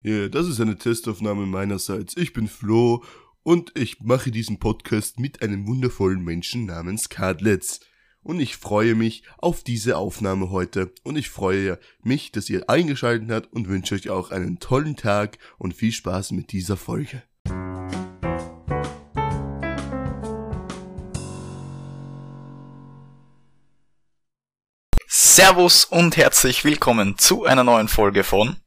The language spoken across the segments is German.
Ja, das ist eine Testaufnahme meinerseits. Ich bin Flo und ich mache diesen Podcast mit einem wundervollen Menschen namens Kadletz. Und ich freue mich auf diese Aufnahme heute und ich freue mich, dass ihr eingeschaltet habt und wünsche euch auch einen tollen Tag und viel Spaß mit dieser Folge. Servus und herzlich willkommen zu einer neuen Folge von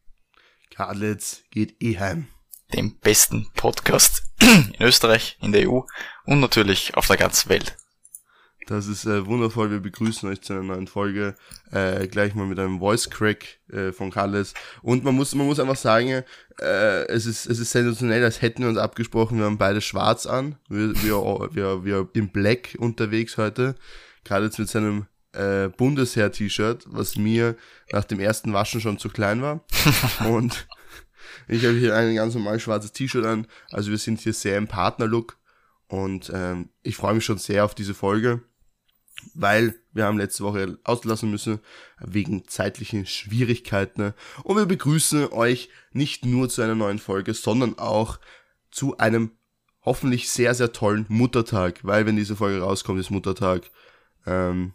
Kadletz geht eh heim. dem besten Podcast in Österreich, in der EU und natürlich auf der ganzen Welt. Das ist äh, wundervoll. Wir begrüßen euch zu einer neuen Folge. Äh, gleich mal mit einem Voice Crack äh, von Carles. Und man muss, man muss einfach sagen, äh, es ist, es ist sensationell, als hätten wir uns abgesprochen. Wir haben beide schwarz an. Wir, wir, wir, wir in Black unterwegs heute. Carles mit seinem äh, Bundesheer-T-Shirt, was mir nach dem ersten Waschen schon zu klein war. Und ich habe hier ein ganz normal schwarzes T-Shirt an. Also wir sind hier sehr im Partnerlook. Und ähm, ich freue mich schon sehr auf diese Folge, weil wir haben letzte Woche auslassen müssen wegen zeitlichen Schwierigkeiten. Und wir begrüßen euch nicht nur zu einer neuen Folge, sondern auch zu einem hoffentlich sehr, sehr tollen Muttertag, weil wenn diese Folge rauskommt, ist Muttertag. Ähm,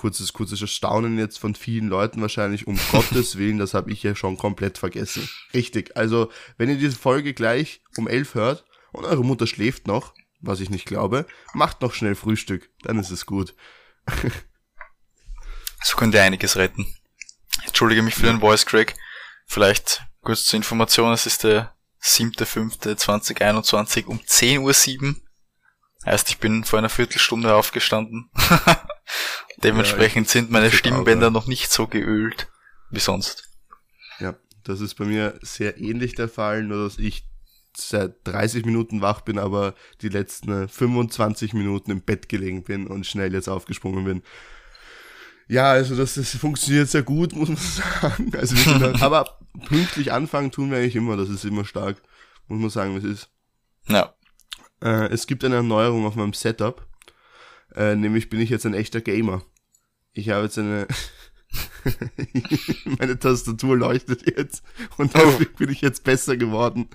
kurzes, kurzes Erstaunen jetzt von vielen Leuten wahrscheinlich, um Gottes Willen, das habe ich ja schon komplett vergessen. Richtig, also wenn ihr diese Folge gleich um elf hört und eure Mutter schläft noch, was ich nicht glaube, macht noch schnell Frühstück, dann ist es gut. So könnt ihr einiges retten. Ich entschuldige mich für den Voice Crack. Vielleicht kurz zur Information, es ist der 7.5.2021 um 10.07 Uhr. Heißt, ich bin vor einer Viertelstunde aufgestanden. Dementsprechend sind meine auch, Stimmbänder ja. noch nicht so geölt wie sonst. Ja, das ist bei mir sehr ähnlich der Fall, nur dass ich seit 30 Minuten wach bin, aber die letzten 25 Minuten im Bett gelegen bin und schnell jetzt aufgesprungen bin. Ja, also das, das funktioniert sehr gut, muss man sagen. Also wir sind da, aber pünktlich anfangen tun wir eigentlich immer, das ist immer stark, muss man sagen, wie es ist. Ja, Äh, es gibt eine Erneuerung auf meinem Setup, äh, nämlich bin ich jetzt ein echter Gamer. Ich habe jetzt eine, meine Tastatur leuchtet jetzt und dafür bin ich jetzt besser geworden.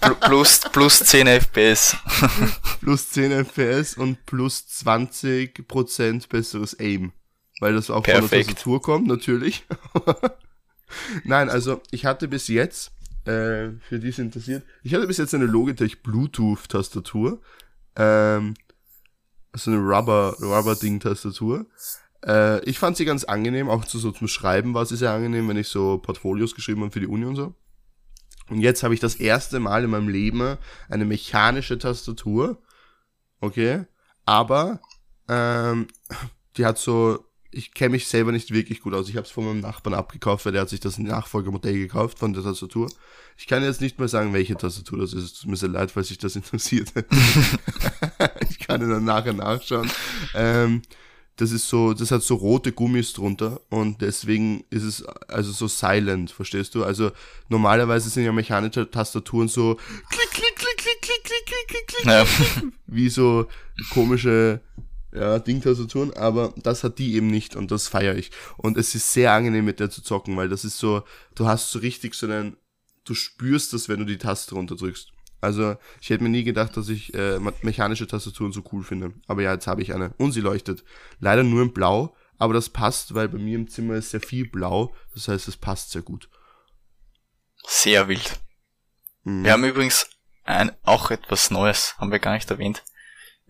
Pl- plus, plus 10 FPS. Plus 10 FPS und plus 20% besseres Aim. Weil das auch von der Perfekt. Tastatur kommt, natürlich. Nein, also ich hatte bis jetzt, äh, für die es interessiert, ich hatte bis jetzt eine Logitech Bluetooth-Tastatur. Ähm, so eine Rubber, Rubber-Ding-Tastatur. Äh, ich fand sie ganz angenehm, auch zu, so zum Schreiben war sie sehr angenehm, wenn ich so Portfolios geschrieben habe für die Uni und so. Und jetzt habe ich das erste Mal in meinem Leben eine mechanische Tastatur. Okay. Aber ähm, die hat so, ich kenne mich selber nicht wirklich gut aus. Ich habe es von meinem Nachbarn abgekauft, weil der hat sich das Nachfolgermodell gekauft von der Tastatur. Ich kann jetzt nicht mal sagen, welche Tastatur das ist. Es tut mir sehr leid, falls sich das interessiert. ich kann dann nachher nachschauen. Ähm, das ist so, das hat so rote Gummis drunter und deswegen ist es also so silent, verstehst du? Also normalerweise sind ja mechanische Tastaturen so klick, klick, klick, klick, klick, klick, klick, klick, klick, Ja. wie so komische ja, Ding-Tastaturen, aber das hat die eben nicht und das feiere ich. Und es ist sehr angenehm mit der zu zocken, weil das ist so, du hast so richtig so einen, du spürst das, wenn du die Taste runterdrückst. Also ich hätte mir nie gedacht, dass ich äh, me- mechanische Tastaturen so cool finde. Aber ja, jetzt habe ich eine. Und sie leuchtet. Leider nur in Blau, aber das passt, weil bei mir im Zimmer ist sehr viel Blau. Das heißt, es passt sehr gut. Sehr wild. Mhm. Wir haben übrigens ein, auch etwas Neues, haben wir gar nicht erwähnt.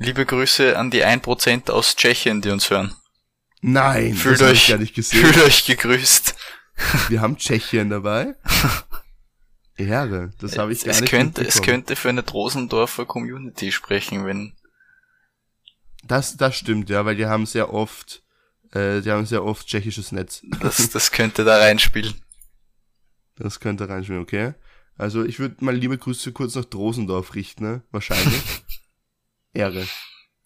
Liebe Grüße an die 1% aus Tschechien, die uns hören. Nein, Fühlt das euch- gar nicht gesehen. Fühlt euch gegrüßt. Wir haben Tschechien dabei. Ehre, das habe ich gar es nicht könnte, es könnte für eine Drosendorfer Community sprechen, wenn, Das, das stimmt, ja, weil die haben sehr oft, äh, die haben sehr oft tschechisches Netz. das, das könnte da reinspielen. Das könnte reinspielen, okay? Also ich würde mal liebe Grüße kurz nach Drosendorf richten, ne? Wahrscheinlich. Ehre.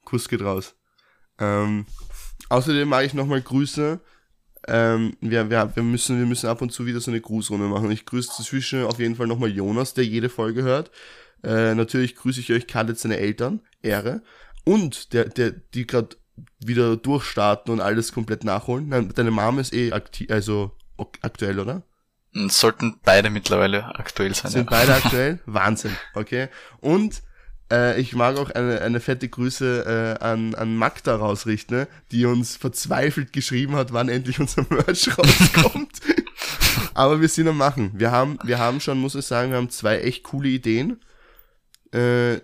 Kuss geht raus. Ähm, außerdem mache ich nochmal Grüße. Ähm, wir, wir, wir, müssen, wir müssen ab und zu wieder so eine Grußrunde machen. Ich grüße zwischen auf jeden Fall nochmal Jonas, der jede Folge hört. Äh, natürlich grüße ich euch Kalle, seine Eltern. Ehre. Und der, der, die gerade wieder durchstarten und alles komplett nachholen. Nein, deine Mom ist eh aktiv, also aktuell, oder? Sollten beide mittlerweile aktuell sein. Sind ja. beide aktuell? Wahnsinn, okay. Und äh, ich mag auch eine, eine fette Grüße äh, an, an Magda rausrichten, ne, die uns verzweifelt geschrieben hat, wann endlich unser Merch rauskommt. Aber wir sind am Machen. Wir haben, wir haben schon, muss ich sagen, wir haben zwei echt coole Ideen. Äh,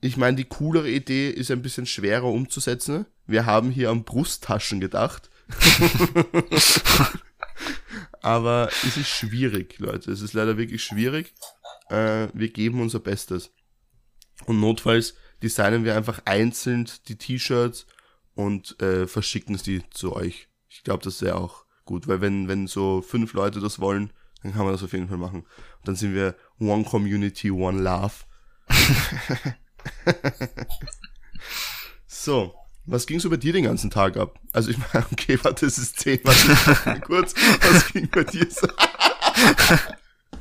ich meine, die coolere Idee ist ein bisschen schwerer umzusetzen. Wir haben hier an Brusttaschen gedacht. Aber es ist schwierig, Leute. Es ist leider wirklich schwierig. Äh, wir geben unser Bestes. Und notfalls designen wir einfach einzeln die T-Shirts und äh, verschicken sie zu euch. Ich glaube, das wäre auch gut, weil wenn, wenn so fünf Leute das wollen, dann kann man das auf jeden Fall machen. Und dann sind wir One Community, One Love. so, was ging so bei dir den ganzen Tag ab? Also ich meine, okay, warte, das ist 10, warte, kurz, was ging bei dir so?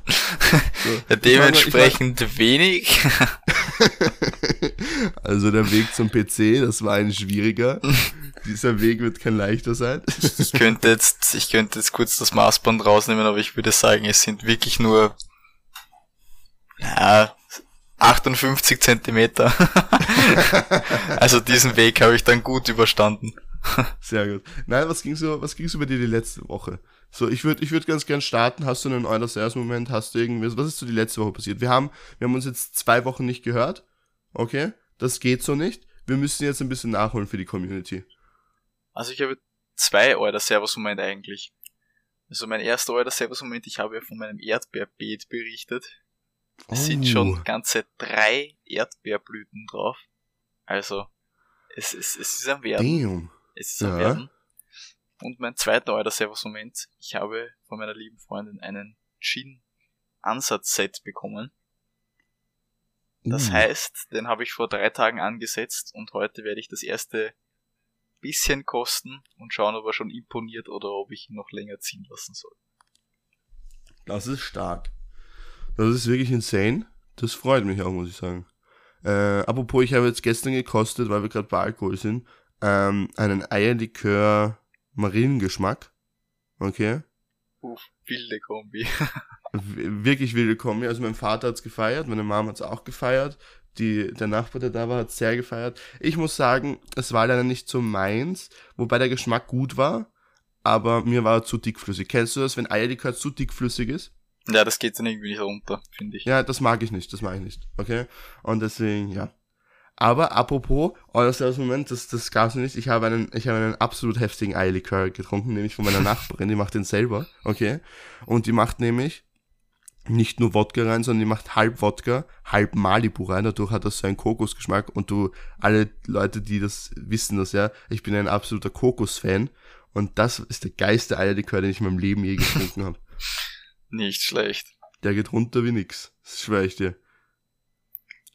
so ja, dementsprechend ich mein, ich mein, wenig. also der Weg zum PC, das war ein schwieriger. Dieser Weg wird kein leichter sein. ich könnte jetzt, ich könnte jetzt kurz das Maßband rausnehmen, aber ich würde sagen, es sind wirklich nur, ja, 58 Zentimeter. also diesen Weg habe ich dann gut überstanden. Sehr gut. Nein, was ging so, was ging so bei dir die letzte Woche? So, ich würde, ich würde ganz gern starten. Hast du einen Euler Sales Moment? Hast du irgendwas? Was ist so die letzte Woche passiert? Wir haben, wir haben uns jetzt zwei Wochen nicht gehört. Okay? Das geht so nicht. Wir müssen jetzt ein bisschen nachholen für die Community. Also ich habe zwei Euler Servus Moment eigentlich. Also mein erster Euler Servus Moment, ich habe ja von meinem Erdbeerbeet berichtet. Es oh. sind schon ganze drei Erdbeerblüten drauf. Also, es, es, es ist am Werden. Damn. Es ist ja. am Werden. Und mein zweiter Euler Servus-Moment, ich habe von meiner lieben Freundin einen Gin-Ansatz-Set bekommen. Das uh. heißt, den habe ich vor drei Tagen angesetzt und heute werde ich das erste bisschen kosten und schauen, ob er schon imponiert oder ob ich ihn noch länger ziehen lassen soll. Das ist stark. Das ist wirklich insane. Das freut mich auch, muss ich sagen. Äh, apropos, ich habe jetzt gestern gekostet, weil wir gerade bei Alkohol sind, ähm, einen Eierlikör Mariengeschmack. Okay. Uff, wilde Kombi. wirklich wilde Kombi. Also mein Vater hat's gefeiert, meine Mama hat's auch gefeiert. Die, der Nachbar, der da war, hat's sehr gefeiert. Ich muss sagen, es war leider nicht so meins, wobei der Geschmack gut war, aber mir war er zu dickflüssig. Kennst du das, wenn Eierlikör zu dickflüssig ist? Ja, das geht dann irgendwie nicht runter, finde ich. Ja, das mag ich nicht, das mag ich nicht. Okay? Und deswegen, ja. Aber apropos, äußerst Moment, das, das gab's nicht. Ich habe einen, ich habe einen absolut heftigen Eierlikör getrunken, nämlich von meiner Nachbarin, die macht den selber, okay? Und die macht nämlich nicht nur Wodka rein, sondern die macht halb Wodka, halb Malibu rein. Dadurch hat das so einen Kokosgeschmack. Und du, alle Leute, die das wissen das ja, ich bin ein absoluter Kokos-Fan. Und das ist der geilste Eierlikör, den ich in meinem Leben je getrunken habe. Nicht schlecht. Der geht runter wie nix. Das schwöre ich dir.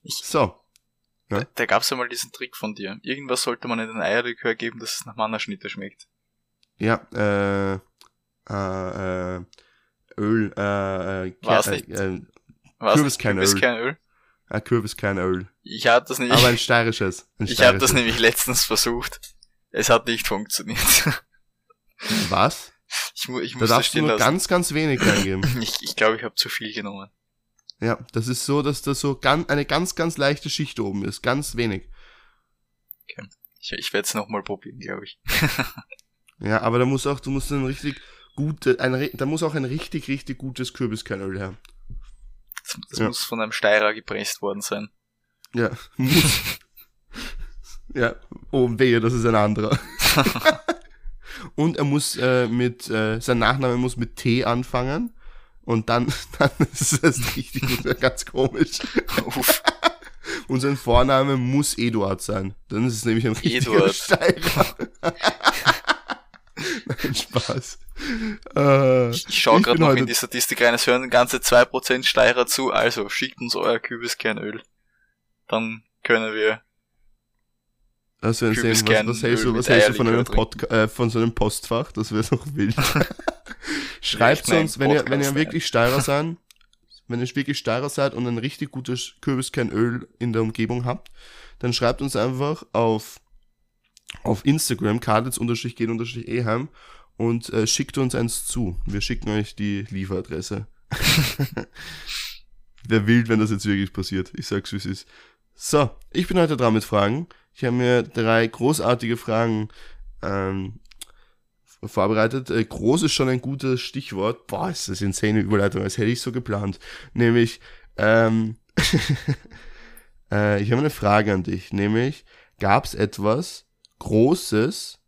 Ich, so. Ja? Da, da gab's ja mal diesen Trick von dir. Irgendwas sollte man in den Eierlikör geben, dass es nach Mannerschnitte schmeckt. Ja, äh, äh, äh Öl, äh, äh, War's nicht? Äh, Kürbiskernöl. Kürbiskernöl? Ah, Kürbiskernöl. Ich hatte das nämlich. Aber ein steirisches. Ein ich habe das nämlich letztens versucht. Es hat nicht funktioniert. Was? Ich, ich da darfst du nur lassen. ganz, ganz wenig reingeben. ich ich, glaube, ich habe zu viel genommen. Ja, das ist so, dass da so ganz, eine ganz, ganz leichte Schicht oben ist. Ganz wenig. Okay. Ich, ich werde es nochmal probieren, glaube ich. ja, aber da muss auch, du musst ein richtig gute, ein, da muss auch ein richtig, richtig gutes Kürbiskernöl her. Das, das ja. muss von einem Steirer gepresst worden sein. Ja, muss. ja, oh wehe, das ist ein anderer. Und er muss äh, mit, äh, sein Nachname muss mit T anfangen. Und dann, dann ist es richtig ganz komisch. Und sein Vorname muss Eduard sein. Dann ist es nämlich ein richtiger Eduard. Nein, Spaß. Äh, ich schaue gerade noch in die Statistik rein, es hören ganze 2% Steirer zu, also schickt uns euer Kübiskernöl. Dann können wir das wäre sehen, was, was hältst du, was hältst du von einem, Podca äh, von so einem Postfach? Das wäre doch wild. Schreibt uns, wenn ihr, wenn ihr wirklich Steirer seid, wenn ihr wirklich Steirer seid und ein richtig gutes Kürbiskernöl in der Umgebung habt, dann schreibt uns einfach auf, auf Instagram, kaditz-geht-eheim und äh, schickt uns eins zu. Wir schicken euch die Lieferadresse. Wäre wild, wenn das jetzt wirklich passiert. Ich sag's, wie es ist. So, ich bin heute dran mit Fragen. Ich habe mir drei großartige Fragen ähm, vorbereitet. Äh, groß ist schon ein gutes Stichwort. Boah, ist das insane Überleitung, als hätte ich so geplant. Nämlich, ähm, äh, ich habe eine Frage an dich. Nämlich, gab es etwas Großes,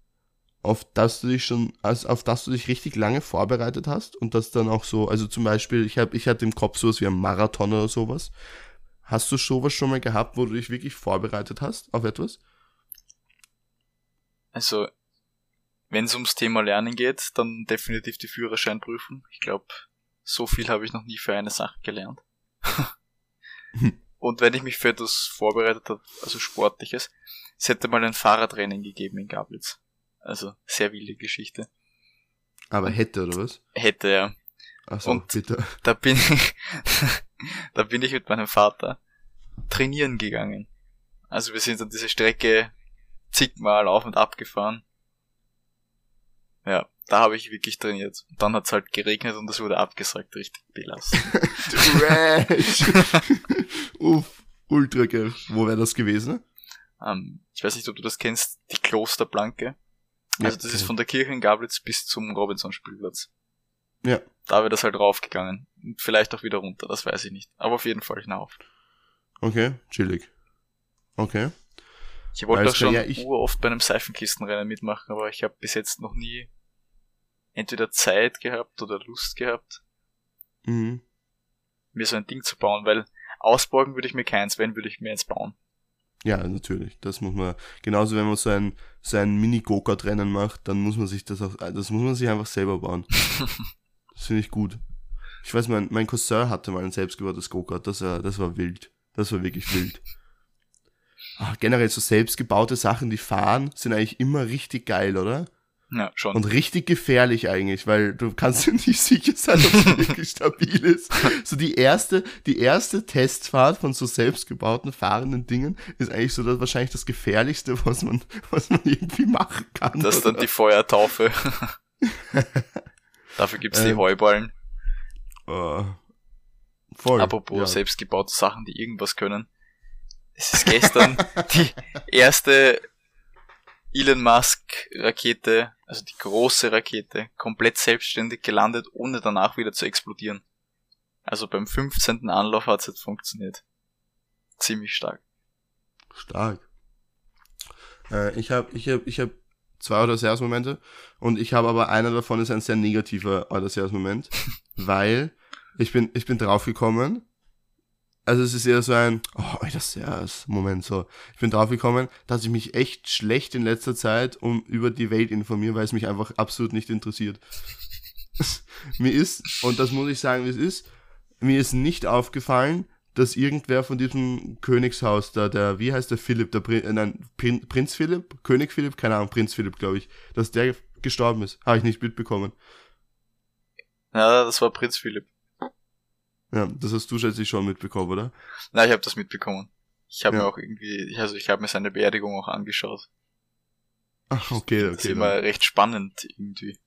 auf das du dich schon, also auf das du dich richtig lange vorbereitet hast und das dann auch so, also zum Beispiel, ich habe, ich hatte im Kopf sowas wie ein Marathon oder sowas. Hast du sowas schon mal gehabt, wo du dich wirklich vorbereitet hast auf etwas? Also, wenn es ums Thema Lernen geht, dann definitiv die Führerscheinprüfung. Ich glaube, so viel habe ich noch nie für eine Sache gelernt. Und wenn ich mich für etwas vorbereitet habe, also sportliches, es hätte mal ein Fahrradrennen gegeben in Gablitz. Also sehr wilde Geschichte. Aber hätte, oder was? Hätte, ja. Achso, Und- bitte. Da bin ich, da bin ich mit meinem Vater trainieren gegangen. Also wir sind dann diese Strecke zigmal auf und ab gefahren. Ja, da habe ich wirklich trainiert. Und dann hat's halt geregnet und es wurde abgesagt, richtig belastend. Trash! Uff, ultra geil. Wo wäre das gewesen? ähm, ich weiß nicht, ob du das kennst, die Klosterplanke. Ja, Also das ist von der Kirche in Gablitz bis zum Robinson-Spielplatz. Ja. Da wäre das halt raufgegangen. Und vielleicht auch wieder runter, das weiß ich nicht. Aber auf jeden Fall hinauf. Okay, chillig. Okay. Ich wollte auch schon ja, ich- uroft bei einem Seifenkistenrennen mitmachen, aber ich habe bis jetzt noch nie entweder Zeit gehabt oder Lust gehabt, Mhm. mir so ein Ding zu bauen, weil ausborgen würde ich mir keins, wenn würde ich mir eins bauen. Ja, natürlich. Das muss man, genauso wenn man so ein, so ein Mini-Go-Kart-Rennen macht, dann muss man sich das auch, das muss man sich einfach selber bauen. das finde ich gut. Ich weiß, mein, mein Cousin hatte mal ein selbstgebautes Go-Kart, das war, das war wild. Das war wirklich wild. Ah, generell so selbstgebaute Sachen, die fahren, sind eigentlich immer richtig geil, oder? Ja, schon. Und richtig gefährlich eigentlich, weil du kannst ja nicht sicher sein, ob es wirklich stabil ist. So die erste, die erste Testfahrt von so selbstgebauten fahrenden Dingen ist eigentlich so das wahrscheinlich das gefährlichste, was man, was man irgendwie machen kann. das ist dann die Feuertaufe. Dafür gibt's die Ähm, Heuballen. Äh, voll. Apropos ja. selbstgebaute Sachen, die irgendwas können. Es ist gestern die erste Elon Musk Rakete, also die große Rakete, komplett selbstständig gelandet, ohne danach wieder zu explodieren. Also beim 15. Anlauf hat es jetzt funktioniert. Ziemlich stark. Stark. Äh, ich habe ich hab, ich hab zwei Odysseus-Momente und ich habe aber einer davon ist ein sehr negativer Odysseus-Moment, weil ich bin, ich bin draufgekommen, also es ist eher so ein oh, Odysseus-Moment so. Ich bin draufgekommen, dass ich mich echt schlecht in letzter Zeit um über die Welt informiere, weil es mich einfach absolut nicht interessiert. mir ist, und das muss ich sagen, wie es ist, mir ist nicht aufgefallen, dass irgendwer von diesem Königshaus da, der, wie heißt der Philipp, der Prin, äh, nein, Prin, Prinz Philipp, König Philipp, keine Ahnung, Prinz Philipp, glaube ich, dass der gestorben ist. Habe ich nicht mitbekommen. Ja, das war Prinz Philipp. Ja, das hast du schätze ich schon mitbekommen, oder? Na, ich habe das mitbekommen. Ich habe Ja. mir auch irgendwie, also ich habe mir seine Beerdigung auch angeschaut. Ach, okay, Das ist okay. immer dann. recht spannend irgendwie.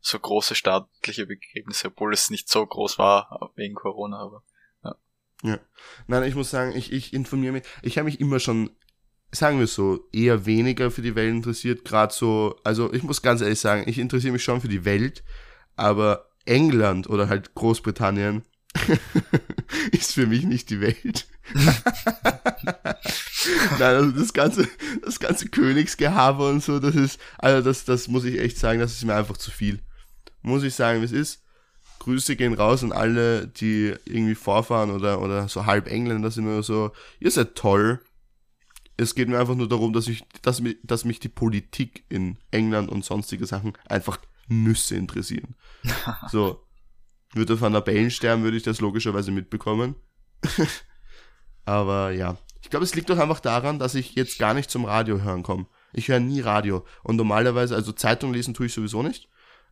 So große staatliche Begräbnisse, obwohl es nicht so groß war wegen Corona, aber Nein, ich muss sagen, ich, ich informiere mich, ich habe mich immer schon, sagen wir so, eher weniger für die Welt interessiert, gerade so, also ich muss ganz ehrlich sagen, ich interessiere mich schon für die Welt, aber England oder halt Großbritannien ist für mich nicht die Welt. Nein, also das ganze, das ganze Königsgehabe und so, das ist, also das, das muss ich echt sagen, das ist mir einfach zu viel. Muss ich sagen, wie es ist. Grüße gehen raus an alle, die irgendwie vorfahren oder, oder so halb Engländer sind oder so. Ihr seid toll. Es geht mir einfach nur darum, dass ich, dass mich, dass mich die Politik in England und sonstige Sachen einfach Nüsse interessieren. So. Würde Van der Bellen sterben, würde ich das logischerweise mitbekommen. Aber ja. Ich glaube, es liegt doch einfach daran, dass ich jetzt gar nicht zum Radio hören komme. Ich höre nie Radio. Und normalerweise, also Zeitung lesen tue ich sowieso nicht.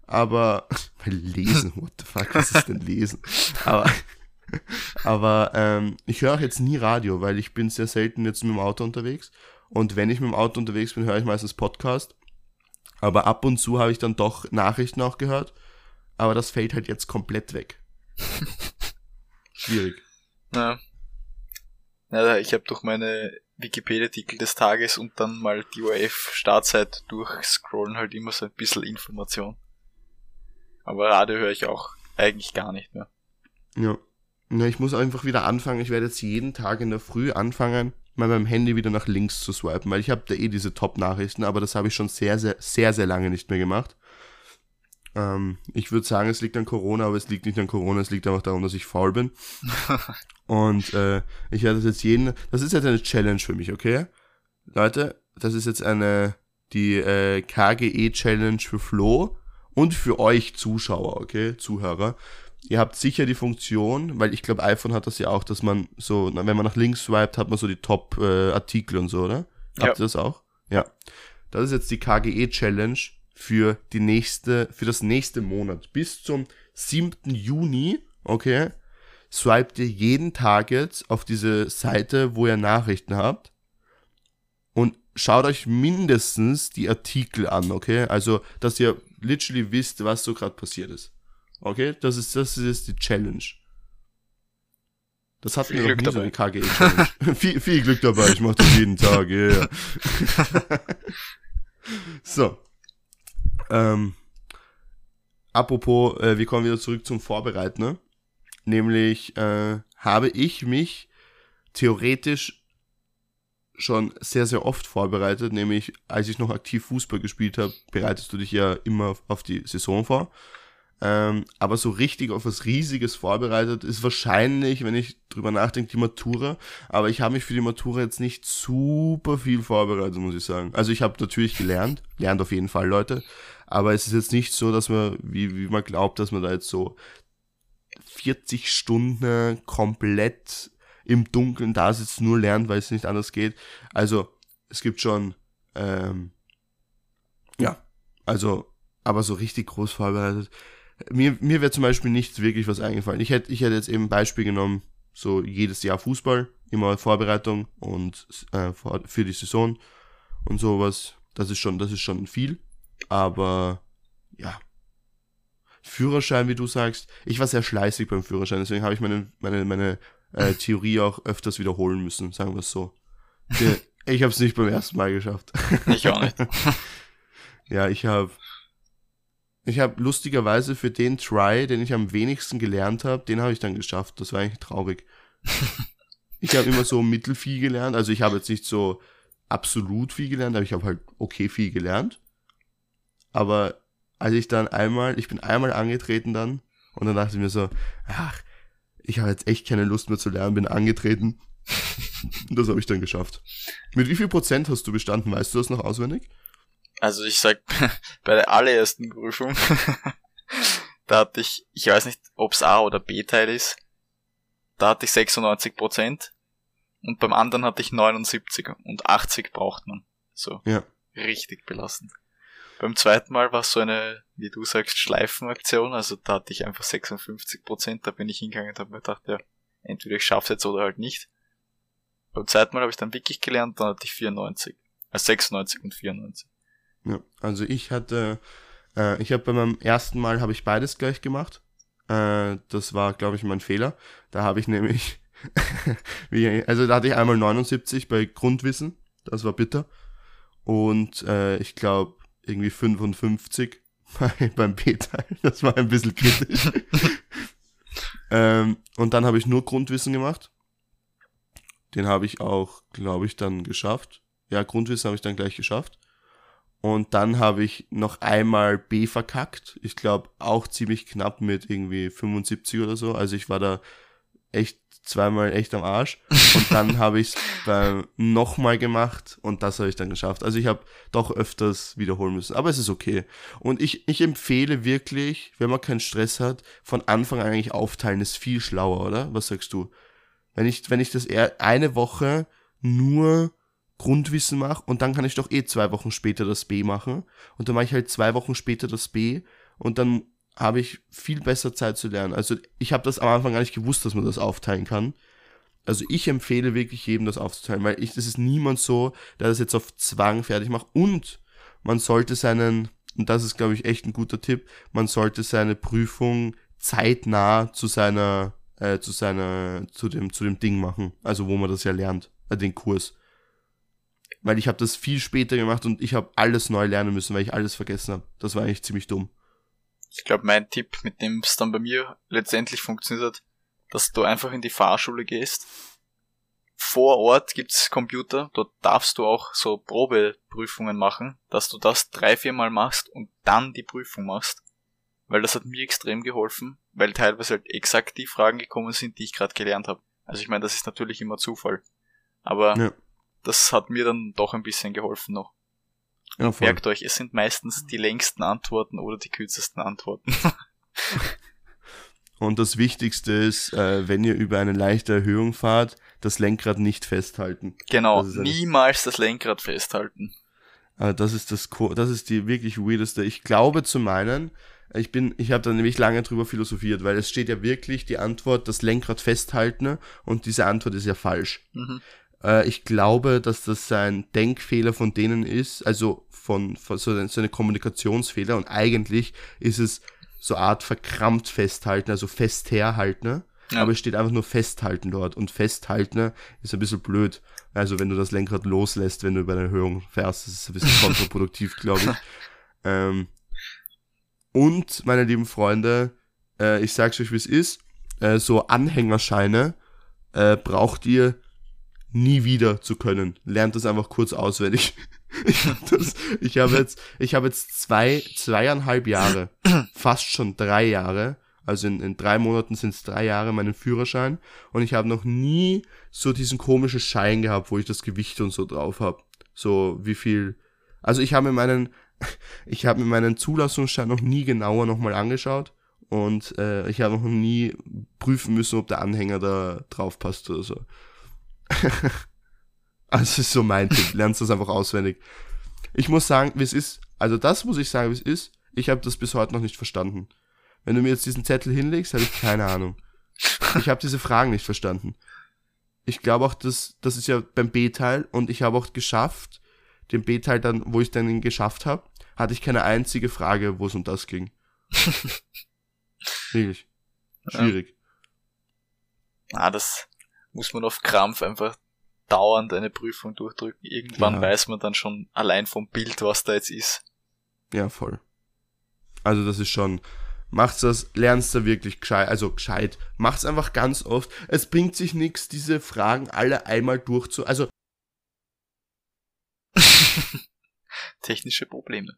Aber, weil lesen, what the fuck, was ist denn lesen? Aber, aber ähm, ich höre auch jetzt nie Radio, weil ich bin sehr selten jetzt mit dem Auto unterwegs. Und wenn ich mit dem Auto unterwegs bin, höre ich meistens Podcast. Aber ab und zu habe ich dann doch Nachrichten auch gehört. Aber das fällt halt jetzt komplett weg. Schwierig. Ja. ja ich habe durch meine Wikipedia-Artikel des Tages und dann mal die ORF-Startzeit durchscrollen halt immer so ein bisschen Information. Aber Radio höre ich auch eigentlich gar nicht mehr. Ja. ja. Ich muss einfach wieder anfangen. Ich werde jetzt jeden Tag in der Früh anfangen, mal beim Handy wieder nach links zu swipen, weil ich habe da eh diese Top-Nachrichten, aber das habe ich schon sehr, sehr, sehr, sehr lange nicht mehr gemacht. Ähm, ich würde sagen, es liegt an Corona, aber es liegt nicht an Corona, es liegt einfach daran, dass ich faul bin. Und äh, ich werde das jetzt jeden. Das ist jetzt eine Challenge für mich, okay? Leute, das ist jetzt eine die äh, KGE-Challenge für Flo und für euch Zuschauer, okay, Zuhörer. Ihr habt sicher die Funktion, weil ich glaube, iPhone hat das ja auch, dass man so, wenn man nach links swiped, hat man so die Top-Artikel äh, und so, oder? Ja. Habt ihr das auch? Ja. Das ist jetzt die KGE-Challenge für die nächste, für das nächste Monat. Bis zum 7. Juni, okay, swipet ihr jeden Tag jetzt auf diese Seite, wo ihr Nachrichten habt und schaut euch mindestens die Artikel an, okay? Also, dass ihr literally wisst, was so gerade passiert ist. Okay? Das ist, das ist die Challenge. Das hat mir noch nie dabei. so eine KGE-Challenge. viel, viel Glück dabei, ich mach das jeden Tag, yeah. so. Ähm, apropos, äh, wir kommen wieder zurück zum Vorbereiten. Ne? Nämlich äh, habe ich mich theoretisch schon sehr, sehr oft vorbereitet. Nämlich, als ich noch aktiv Fußball gespielt habe, bereitest du dich ja immer auf die Saison vor. Ähm, aber so richtig auf was Riesiges vorbereitet ist wahrscheinlich, wenn ich drüber nachdenke, die Matura. Aber ich habe mich für die Matura jetzt nicht super viel vorbereitet, muss ich sagen. Also ich habe natürlich gelernt, lernt auf jeden Fall Leute. Aber es ist jetzt nicht so, dass man, wie, wie man glaubt, dass man da jetzt so 40 Stunden komplett im Dunkeln da sitzt, nur lernt, weil es nicht anders geht. Also es gibt schon, ähm, ja, also, aber so richtig groß vorbereitet mir, mir wäre zum Beispiel nichts wirklich was eingefallen. Ich hätte, ich hätte jetzt eben ein Beispiel genommen, so jedes Jahr Fußball, immer Vorbereitung und äh, für die Saison und sowas. Das ist schon, das ist schon viel. Aber ja. Führerschein, wie du sagst, ich war sehr schleißig beim Führerschein, deswegen habe ich meine, meine, meine äh, Theorie auch öfters wiederholen müssen, sagen wir es so. Ich habe es nicht beim ersten Mal geschafft. Ich auch nicht. ja, ich habe ich habe lustigerweise für den Try, den ich am wenigsten gelernt habe, den habe ich dann geschafft. Das war eigentlich traurig. ich habe immer so mittelfiel gelernt. Also ich habe jetzt nicht so absolut viel gelernt, aber ich habe halt okay viel gelernt. Aber als ich dann einmal, ich bin einmal angetreten dann und dann dachte ich mir so, ach, ich habe jetzt echt keine Lust mehr zu lernen, bin angetreten. das habe ich dann geschafft. Mit wie viel Prozent hast du bestanden? Weißt du das noch auswendig? Also ich sag, bei der allerersten Prüfung, da hatte ich, ich weiß nicht, ob's A oder B-Teil ist, da hatte ich 96 Prozent und beim anderen hatte ich 79 und 80 braucht man. So. Ja. Richtig belastend. Beim zweiten Mal war es so eine, wie du sagst, Schleifenaktion, also da hatte ich einfach 56 Prozent, da bin ich hingegangen und habe mir gedacht, ja, entweder ich schaff's jetzt oder halt nicht. Beim zweiten Mal habe ich dann wirklich gelernt, dann hatte ich 94. Also 96 und 94. Ja, also ich hatte, äh, ich habe bei meinem ersten Mal habe ich beides gleich gemacht. Äh, das war, glaube ich, mein Fehler. Da habe ich nämlich, wie, also da hatte ich einmal 79 bei Grundwissen, das war bitter. Und äh, ich glaube irgendwie 55 bei, beim B-Teil, das war ein bisschen kritisch. ähm, und dann habe ich nur Grundwissen gemacht. Den habe ich auch, glaube ich, dann geschafft. Ja, Grundwissen habe ich dann gleich geschafft. Und dann habe ich noch einmal B verkackt. Ich glaube auch ziemlich knapp mit irgendwie 75 oder so. Also ich war da echt zweimal echt am Arsch. Und dann habe ich es nochmal gemacht und das habe ich dann geschafft. Also ich habe doch öfters wiederholen müssen. Aber es ist okay. Und ich, ich empfehle wirklich, wenn man keinen Stress hat, von Anfang an eigentlich aufteilen ist viel schlauer, oder? Was sagst du? Wenn ich, wenn ich das eher eine Woche nur Grundwissen mache und dann kann ich doch eh zwei Wochen später das B machen und dann mache ich halt zwei Wochen später das B und dann habe ich viel besser Zeit zu lernen. Also ich habe das am Anfang gar nicht gewusst, dass man das aufteilen kann. Also ich empfehle wirklich jedem das aufzuteilen, weil ich, das ist niemand so, der das jetzt auf Zwang fertig macht. Und man sollte seinen, und das ist, glaube ich, echt ein guter Tipp, man sollte seine Prüfung zeitnah zu seiner, äh, zu seiner, zu dem, zu dem Ding machen. Also wo man das ja lernt, äh, den Kurs. Weil ich habe das viel später gemacht und ich habe alles neu lernen müssen, weil ich alles vergessen habe. Das war eigentlich ziemlich dumm. Ich glaube, mein Tipp, mit dem es dann bei mir letztendlich funktioniert hat, dass du einfach in die Fahrschule gehst. Vor Ort gibt's Computer, dort darfst du auch so Probeprüfungen machen, dass du das drei, vier Mal machst und dann die Prüfung machst. Weil das hat mir extrem geholfen, weil teilweise halt exakt die Fragen gekommen sind, die ich gerade gelernt habe. Also ich meine, das ist natürlich immer Zufall. Aber ja. das hat mir dann doch ein bisschen geholfen noch. Ja, Merkt euch, es sind meistens die längsten Antworten oder die kürzesten Antworten. Und das Wichtigste ist, äh, wenn ihr über eine leichte Erhöhung fahrt, das Lenkrad nicht festhalten. Genau, das niemals das Lenkrad festhalten. Äh, das ist das, das ist die wirklich weirdeste. Ich glaube zu meinen, ich bin, ich habe da nämlich lange drüber philosophiert, weil es steht ja wirklich die Antwort, das Lenkrad festhalten und diese Antwort ist ja falsch. Mhm. Äh, ich glaube, dass das ein Denkfehler von denen ist, also von, von so, so eine Kommunikationsfehler und eigentlich ist es so Art verkrampft festhalten, also fest herhalten. Ne? Ja. Aber es steht einfach nur festhalten dort. Und festhalten ne, ist ein bisschen blöd. Also wenn du das Lenkrad loslässt, wenn du über eine Erhöhung fährst, das ist ein bisschen kontraproduktiv, glaube ich. Ähm, und, meine lieben Freunde, äh, ich sag's euch, wie es ist, äh, so Anhängerscheine äh, braucht ihr nie wieder zu können. Lernt das einfach kurz auswendig. Ich habe ich habe jetzt, ich habe jetzt zwei, zweieinhalb Jahre, fast schon drei Jahre, also in, in drei Monaten sind es drei Jahre meinen Führerschein und ich habe noch nie so diesen komischen Schein gehabt, wo ich das Gewicht und so drauf habe. So wie viel. Also ich habe mir meinen, ich habe mir meinen Zulassungsschein noch nie genauer nochmal angeschaut und äh, ich habe noch nie prüfen müssen, ob der Anhänger da drauf passt oder so. also ist so mein Tipp, lernst das einfach auswendig. Ich muss sagen, wie es ist, also das muss ich sagen, wie es ist, ich habe das bis heute noch nicht verstanden. Wenn du mir jetzt diesen Zettel hinlegst, habe ich keine Ahnung. Ich habe diese Fragen nicht verstanden. Ich glaube auch, dass das ist ja beim B-Teil und ich habe auch geschafft, den B-Teil dann, wo ich dann ihn geschafft habe, hatte ich keine einzige Frage, wo es um das ging. Wirklich. Schwierig. Ja. Ah, das, muss man auf Krampf einfach dauernd eine Prüfung durchdrücken. Irgendwann ja. weiß man dann schon allein vom Bild, was da jetzt ist. Ja, voll. Also das ist schon, macht's das, lernst du wirklich gescheit, also gescheit, macht's einfach ganz oft. Es bringt sich nichts, diese Fragen alle einmal durchzu, also technische Probleme.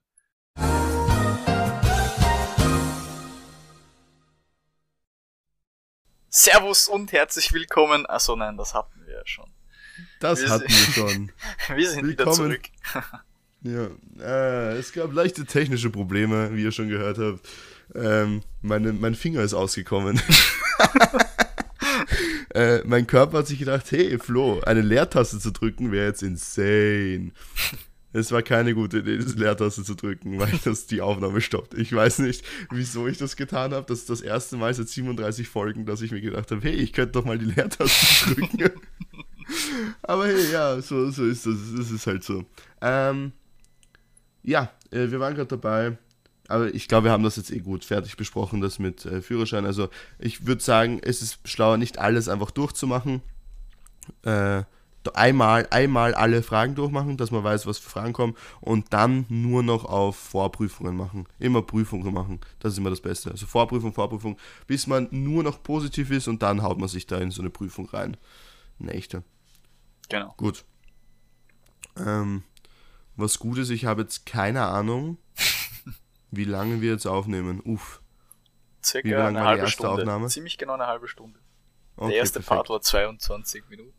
Servus und herzlich willkommen. Achso, nein, das hatten wir ja schon. Das wir hatten wir schon. wir sind willkommen. wieder zurück. ja, äh, es gab leichte technische Probleme, wie ihr schon gehört habt. Ähm, meine, mein Finger ist ausgekommen. äh, mein Körper hat sich gedacht, hey Flo, eine Leertaste zu drücken wäre jetzt insane. Es war keine gute Idee, diese Leertaste zu drücken, weil das die Aufnahme stoppt. Ich weiß nicht, wieso ich das getan habe. Das ist das erste Mal seit 37 Folgen, dass ich mir gedacht habe, hey, ich könnte doch mal die Leertaste drücken. Aber hey, ja, so, so ist das. Das ist halt so. Ähm, ja, äh, wir waren gerade dabei. Aber ich glaube, wir haben das jetzt eh gut fertig besprochen, das mit äh, Führerschein. Also ich würde sagen, es ist schlauer, nicht alles einfach durchzumachen. Äh, einmal, einmal alle Fragen durchmachen, dass man weiß, was für Fragen kommen und dann nur noch auf Vorprüfungen machen. Immer Prüfungen machen. Das ist immer das Beste. Also Vorprüfung, Vorprüfung, bis man nur noch positiv ist und dann haut man sich da in so eine Prüfung rein. Eine echte. Genau. Gut. Ähm, was gut ist, ich habe jetzt keine Ahnung, wie lange wir jetzt aufnehmen. Uff. Circa eine halbe Stunde. Aufnahme? Ziemlich genau eine halbe Stunde. Okay, Der erste perfekt. Part war 22 Minuten.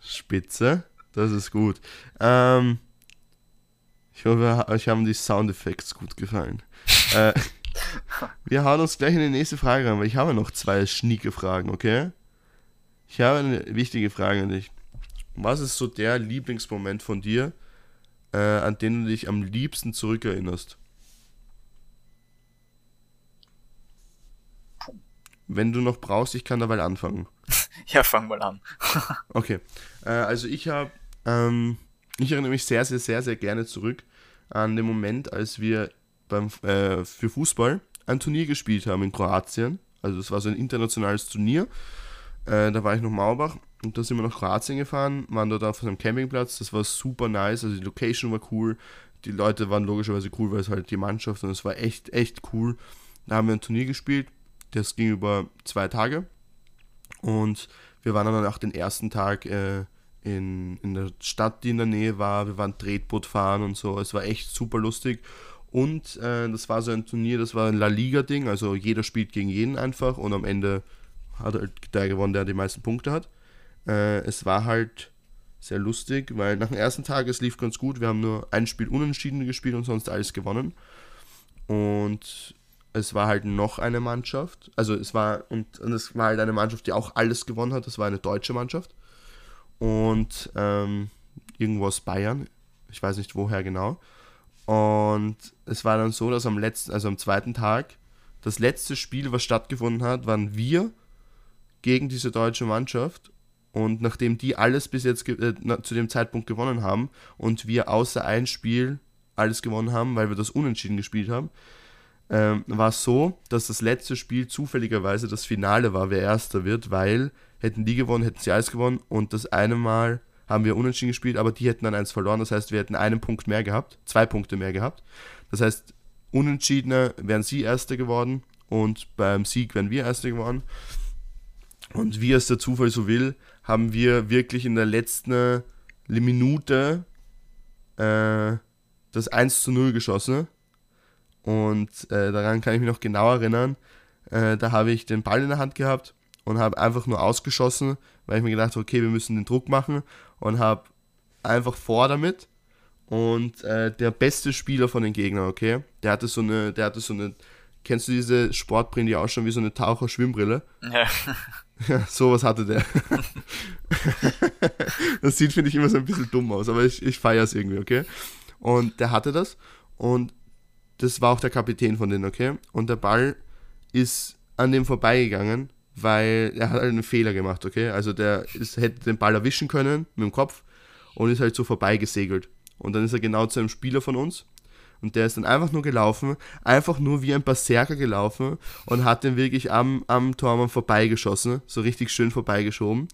Spitze, das ist gut. Ähm, ich hoffe, euch haben die Soundeffekte gut gefallen. äh, wir hauen uns gleich in die nächste Frage rein, weil ich habe noch zwei schnieke Fragen, okay? Ich habe eine wichtige Frage an dich. Was ist so der Lieblingsmoment von dir, äh, an den du dich am liebsten zurückerinnerst? Wenn du noch brauchst, ich kann dabei anfangen. ja, fang mal an. okay. Äh, also ich habe, ähm, ich erinnere mich sehr, sehr, sehr, sehr gerne zurück an dem Moment, als wir beim, äh, für Fußball ein Turnier gespielt haben in Kroatien. Also es war so ein internationales Turnier. Äh, da war ich noch Maubach und da sind wir nach Kroatien gefahren, waren dort auf einem Campingplatz. Das war super nice, also die Location war cool. Die Leute waren logischerweise cool, weil es halt die Mannschaft und es war echt, echt cool. Da haben wir ein Turnier gespielt. Das ging über zwei Tage. Und wir waren dann auch den ersten Tag äh, in, in der Stadt, die in der Nähe war. Wir waren Tretboot fahren und so. Es war echt super lustig. Und äh, das war so ein Turnier, das war ein La Liga-Ding, also jeder spielt gegen jeden einfach und am Ende hat halt der gewonnen, der die meisten Punkte hat. Äh, es war halt sehr lustig, weil nach dem ersten Tag, es lief ganz gut. Wir haben nur ein Spiel unentschieden gespielt und sonst alles gewonnen. Und es war halt noch eine Mannschaft, also es war, und, und es war halt eine Mannschaft, die auch alles gewonnen hat. Das war eine deutsche Mannschaft. Und ähm, irgendwo aus Bayern, ich weiß nicht woher genau. Und es war dann so, dass am letzten, also am zweiten Tag, das letzte Spiel, was stattgefunden hat, waren wir gegen diese deutsche Mannschaft. Und nachdem die alles bis jetzt äh, zu dem Zeitpunkt gewonnen haben und wir außer ein Spiel alles gewonnen haben, weil wir das unentschieden gespielt haben, ähm, war es so, dass das letzte Spiel zufälligerweise das Finale war, wer erster wird, weil hätten die gewonnen, hätten sie alles gewonnen und das eine Mal haben wir unentschieden gespielt, aber die hätten dann eins verloren. Das heißt, wir hätten einen Punkt mehr gehabt, zwei Punkte mehr gehabt. Das heißt, Unentschiedener wären sie Erste geworden und beim Sieg wären wir Erste geworden. Und wie es der Zufall so will, haben wir wirklich in der letzten Minute äh, das 1 zu 0 geschossen. Und äh, daran kann ich mich noch genau erinnern. Äh, da habe ich den Ball in der Hand gehabt und habe einfach nur ausgeschossen, weil ich mir gedacht habe, okay, wir müssen den Druck machen und habe einfach vor damit. Und äh, der beste Spieler von den Gegnern, okay, der hatte so eine, der hatte so eine, kennst du diese Sportbrille, die ausschauen wie so eine Taucher-Schwimmbrille? Ja. Ja, sowas hatte der. das sieht, finde ich, immer so ein bisschen dumm aus, aber ich, ich feiere es irgendwie, okay? Und der hatte das und das war auch der Kapitän von denen, okay? Und der Ball ist an dem vorbeigegangen weil er hat einen Fehler gemacht, okay? Also der ist, hätte den Ball erwischen können mit dem Kopf und ist halt so vorbeigesegelt. Und dann ist er genau zu einem Spieler von uns und der ist dann einfach nur gelaufen, einfach nur wie ein Berserker gelaufen und hat den wirklich am, am Tormann vorbeigeschossen, so richtig schön vorbeigeschoben.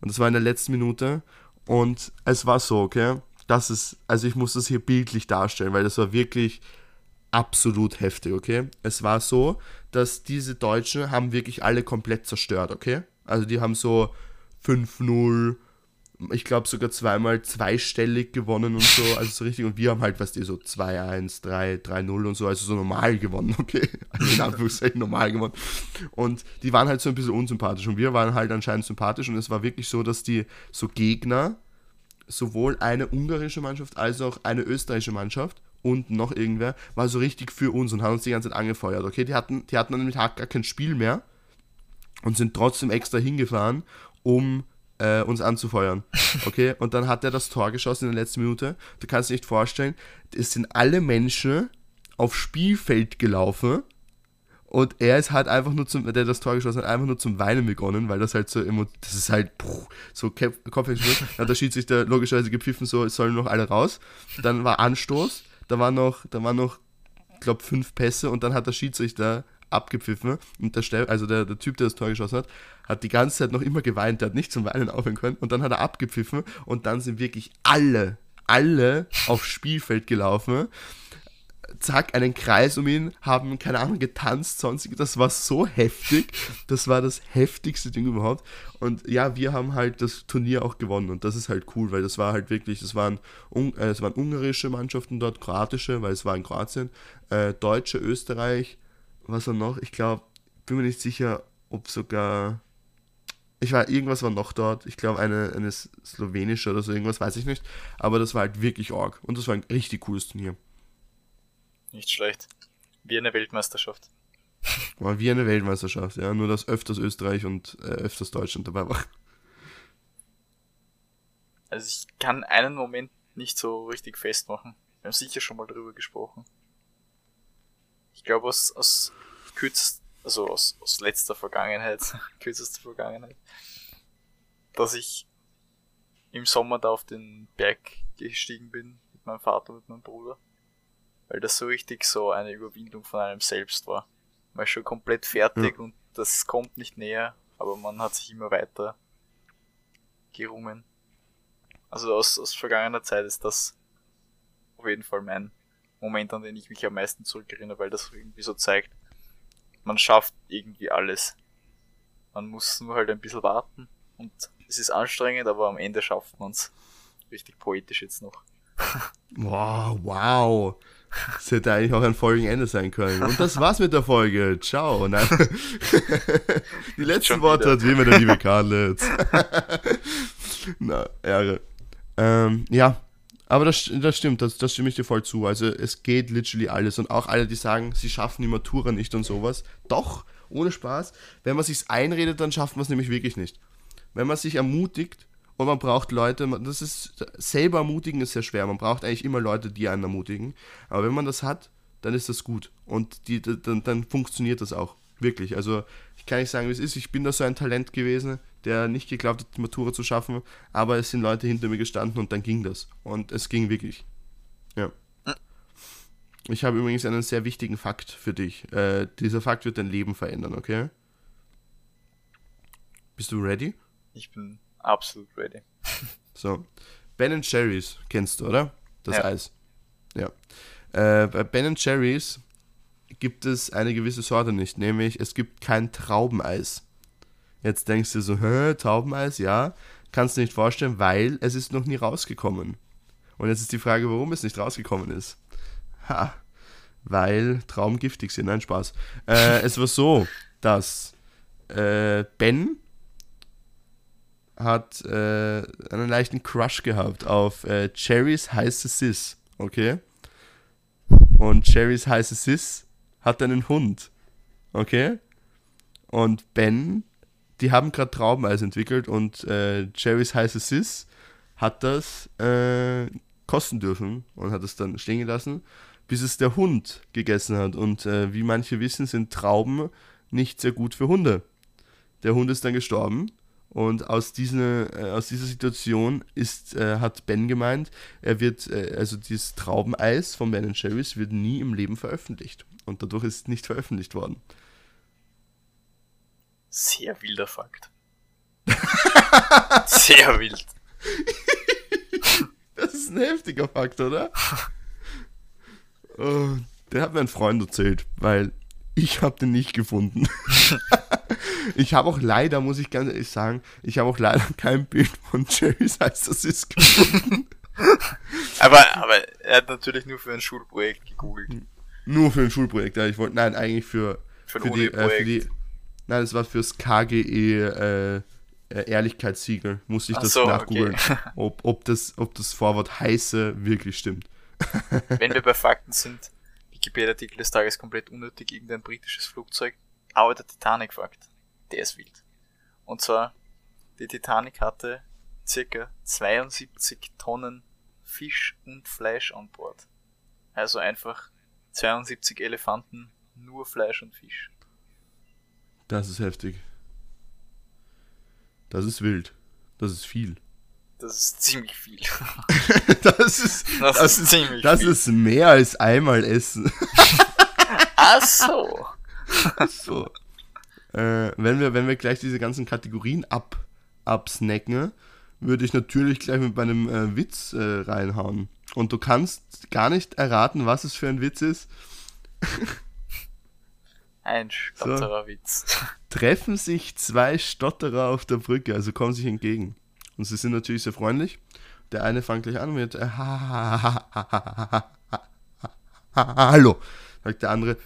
Und das war in der letzten Minute und es war so, okay? Das ist, also ich muss das hier bildlich darstellen, weil das war wirklich absolut heftig, okay? Es war so, dass diese Deutschen haben wirklich alle komplett zerstört, okay? Also die haben so 5-0, ich glaube sogar zweimal zweistellig gewonnen und so, also so richtig. Und wir haben halt, was die so 2-1, 3-0 und so, also so normal gewonnen, okay? Also in Anführungszeichen normal gewonnen. Und die waren halt so ein bisschen unsympathisch und wir waren halt anscheinend sympathisch und es war wirklich so, dass die so Gegner, sowohl eine ungarische Mannschaft als auch eine österreichische Mannschaft und noch irgendwer, war so richtig für uns und haben uns die ganze Zeit angefeuert. Okay, die hatten, die hatten an dem Tag gar kein Spiel mehr und sind trotzdem extra hingefahren, um äh, uns anzufeuern. Okay, und dann hat er das Tor geschossen in der letzten Minute. Du kannst dir nicht vorstellen, es sind alle Menschen aufs Spielfeld gelaufen und er ist halt einfach nur zum, der das Tor geschossen hat, einfach nur zum Weinen begonnen, weil das halt so, das ist halt puh, so Kopfhörer. Dann hat der Schiedsrichter logischerweise gepfiffen, so, es sollen noch alle raus. Dann war Anstoß da waren noch, da waren noch, glaube fünf Pässe und dann hat der Schiedsrichter abgepfiffen und der, also der, der Typ, der das Tor geschossen hat, hat die ganze Zeit noch immer geweint, der hat nicht zum Weinen aufhören können und dann hat er abgepfiffen und dann sind wirklich alle, alle aufs Spielfeld gelaufen zack, einen Kreis um ihn, haben, keine Ahnung, getanzt, sonstig. Das war so heftig. Das war das heftigste Ding überhaupt. Und ja, wir haben halt das Turnier auch gewonnen. Und das ist halt cool, weil das war halt wirklich, das waren, äh, es waren ungarische Mannschaften dort, kroatische, weil es war in Kroatien, äh, deutsche, Österreich, was war noch? Ich glaube, bin mir nicht sicher, ob sogar. Ich war, irgendwas war noch dort. Ich glaube, eine, eine slowenische oder so, irgendwas, weiß ich nicht. Aber das war halt wirklich arg. Und das war ein richtig cooles Turnier. Nicht schlecht. Wie eine Weltmeisterschaft. War wie eine Weltmeisterschaft, ja. Nur dass öfters Österreich und äh, öfters Deutschland dabei war. Also ich kann einen Moment nicht so richtig festmachen. Wir haben sicher schon mal drüber gesprochen. Ich glaube aus, aus kürzest, also aus, aus letzter Vergangenheit, kürzester Vergangenheit, dass ich im Sommer da auf den Berg gestiegen bin mit meinem Vater und mit meinem Bruder weil das so richtig so eine Überwindung von einem selbst war. Man ist schon komplett fertig ja. und das kommt nicht näher, aber man hat sich immer weiter gerungen. Also aus, aus vergangener Zeit ist das auf jeden Fall mein Moment, an den ich mich am meisten zurückerinnere, weil das irgendwie so zeigt, man schafft irgendwie alles. Man muss nur halt ein bisschen warten und es ist anstrengend, aber am Ende schafft man es. Richtig poetisch jetzt noch. Wow, wow. Das hätte eigentlich auch ein Folgenende sein können. Und das war's mit der Folge. Ciao. Nein. Die letzten Worte hat wie immer der liebe Karlitz. Na, Ehre. Ähm, ja, aber das, das stimmt, das, das stimme ich dir voll zu. Also es geht literally alles. Und auch alle, die sagen, sie schaffen die Matura nicht und sowas. Doch, ohne Spaß. Wenn man sich's einredet, dann schafft man es nämlich wirklich nicht. Wenn man sich ermutigt und man braucht Leute, das ist, selber ermutigen ist sehr schwer. Man braucht eigentlich immer Leute, die einen ermutigen. Aber wenn man das hat, dann ist das gut. Und die, dann, dann funktioniert das auch. Wirklich. Also ich kann nicht sagen, wie es ist. Ich bin da so ein Talent gewesen, der nicht geglaubt hat, die Matura zu schaffen. Aber es sind Leute hinter mir gestanden und dann ging das. Und es ging wirklich. Ja. Ich habe übrigens einen sehr wichtigen Fakt für dich. Äh, dieser Fakt wird dein Leben verändern, okay? Bist du ready? Ich bin absolut ready. so. Ben Cherries kennst du, oder? Das ja. Eis. Ja. Äh, bei Ben Cherries gibt es eine gewisse Sorte nicht, nämlich es gibt kein Traubeneis. Jetzt denkst du so, hä, Traubeneis, ja. Kannst du nicht vorstellen, weil es ist noch nie rausgekommen. Und jetzt ist die Frage, warum es nicht rausgekommen ist. Ha, weil Trauben giftig sind. Nein, Spaß. Äh, es war so, dass äh, Ben hat äh, einen leichten Crush gehabt auf äh, Cherries heiße Sis, okay? Und Cherries heiße Sis hat einen Hund, okay? Und Ben, die haben gerade Traubeneis entwickelt und äh, Cherries heiße Sis hat das äh, kosten dürfen und hat es dann stehen gelassen, bis es der Hund gegessen hat. Und äh, wie manche wissen, sind Trauben nicht sehr gut für Hunde. Der Hund ist dann gestorben und aus, dieser, äh, aus dieser Situation ist, äh, hat Ben gemeint, er wird, äh, also dieses Traubeneis von Ben Cherries wird nie im Leben veröffentlicht. Und dadurch ist es nicht veröffentlicht worden. Sehr wilder Fakt. Sehr wild. das ist ein heftiger Fakt, oder? Oh, der hat mir ein Freund erzählt, weil ich habe den nicht gefunden. Ich habe auch leider, muss ich ganz ehrlich sagen, ich habe auch leider kein Bild von Jerry's heißt das ist gefunden. aber, aber er hat natürlich nur für ein Schulprojekt gegoogelt. Nur für ein Schulprojekt, ja. Ich wollte, nein, eigentlich für, für, für, die, äh, für die, nein, es war fürs KGE äh, äh, Ehrlichkeitssiegel. Musste ich Ach das so, nachgoogeln, okay. ob, ob, das, ob das Vorwort heiße wirklich stimmt. Wenn wir bei Fakten sind, Wikipedia-Artikel des Tages komplett unnötig, irgendein britisches Flugzeug. Aber der Titanic-Fakt, der ist wild. Und zwar, die Titanic hatte circa 72 Tonnen Fisch und Fleisch an Bord. Also einfach 72 Elefanten, nur Fleisch und Fisch. Das ist heftig. Das ist wild. Das ist viel. Das ist ziemlich viel. das ist, das, das ist ziemlich Das viel. ist mehr als einmal essen. Ach so. Ach so. Äh, wenn, wir, wenn wir gleich diese ganzen Kategorien ab, absnacken, würde ich natürlich gleich mit meinem äh, Witz äh, reinhauen. Und du kannst gar nicht erraten, was es für ein Witz ist. ein Stottererwitz. So. Treffen sich zwei Stotterer auf der Brücke, also kommen sich entgegen. Und sie sind natürlich sehr freundlich. Der eine fängt gleich an mit Hallo sagt der andere,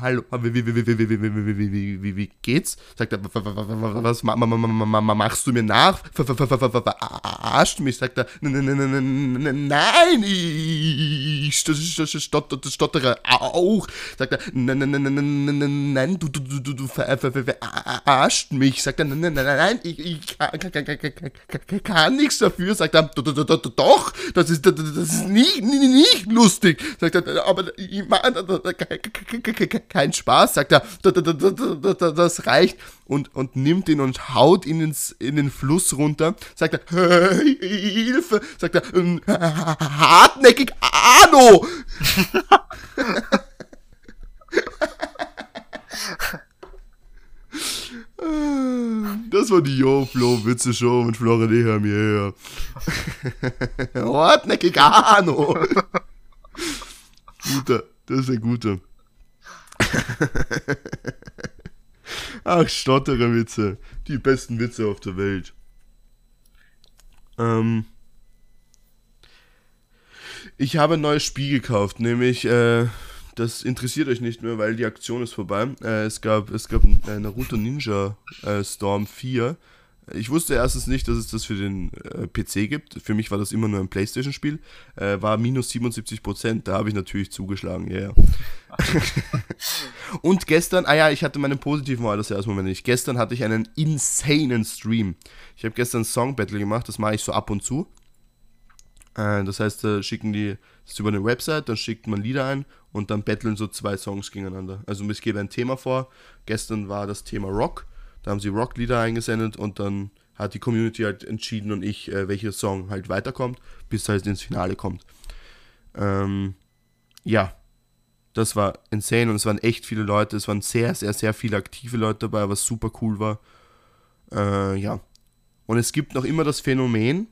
hallo, wie, geht's? Sagt er, was machst du mir nach? Verarscht mich? Sagt er, nein, ich stottere auch. Sagt er, nein, du, verarscht mich. Sagt er, nein, ich, kann nichts dafür. Sagt er, doch, das ist, nicht lustig. Sagt er, aber kein Spaß, sagt er, das reicht und, und nimmt ihn und haut ihn ins, in den Fluss runter, sagt er, Hilfe, sagt er, hartnäckig, Arno! Das war die Yo Flo Witze Show mit Florian Eher mir her. Hartnäckig Arno. guter, das ist ein guter. Ach, stottere Witze. Die besten Witze auf der Welt. Ähm, ich habe ein neues Spiel gekauft, nämlich äh, das interessiert euch nicht mehr, weil die Aktion ist vorbei. Äh, es gab, es gab äh, Naruto Ninja äh, Storm 4. Ich wusste erstens nicht, dass es das für den äh, PC gibt. Für mich war das immer nur ein Playstation-Spiel. Äh, war minus 77%. Da habe ich natürlich zugeschlagen, ja. Yeah. Und gestern, ah ja, ich hatte meinen positiven Mal das Moment nicht. Gestern hatte ich einen insanen Stream. Ich habe gestern Song Battle gemacht, das mache ich so ab und zu. Äh, das heißt, da schicken die das ist über eine Website, dann schickt man Lieder ein und dann battlen so zwei Songs gegeneinander. Also ich gebe ein Thema vor. Gestern war das Thema Rock. Da haben sie Rock-Lieder eingesendet und dann hat die Community halt entschieden und ich, äh, welcher Song halt weiterkommt, bis halt ins Finale kommt. Ähm, ja, das war insane und es waren echt viele Leute. Es waren sehr, sehr, sehr viele aktive Leute dabei, was super cool war. Äh, ja. Und es gibt noch immer das Phänomen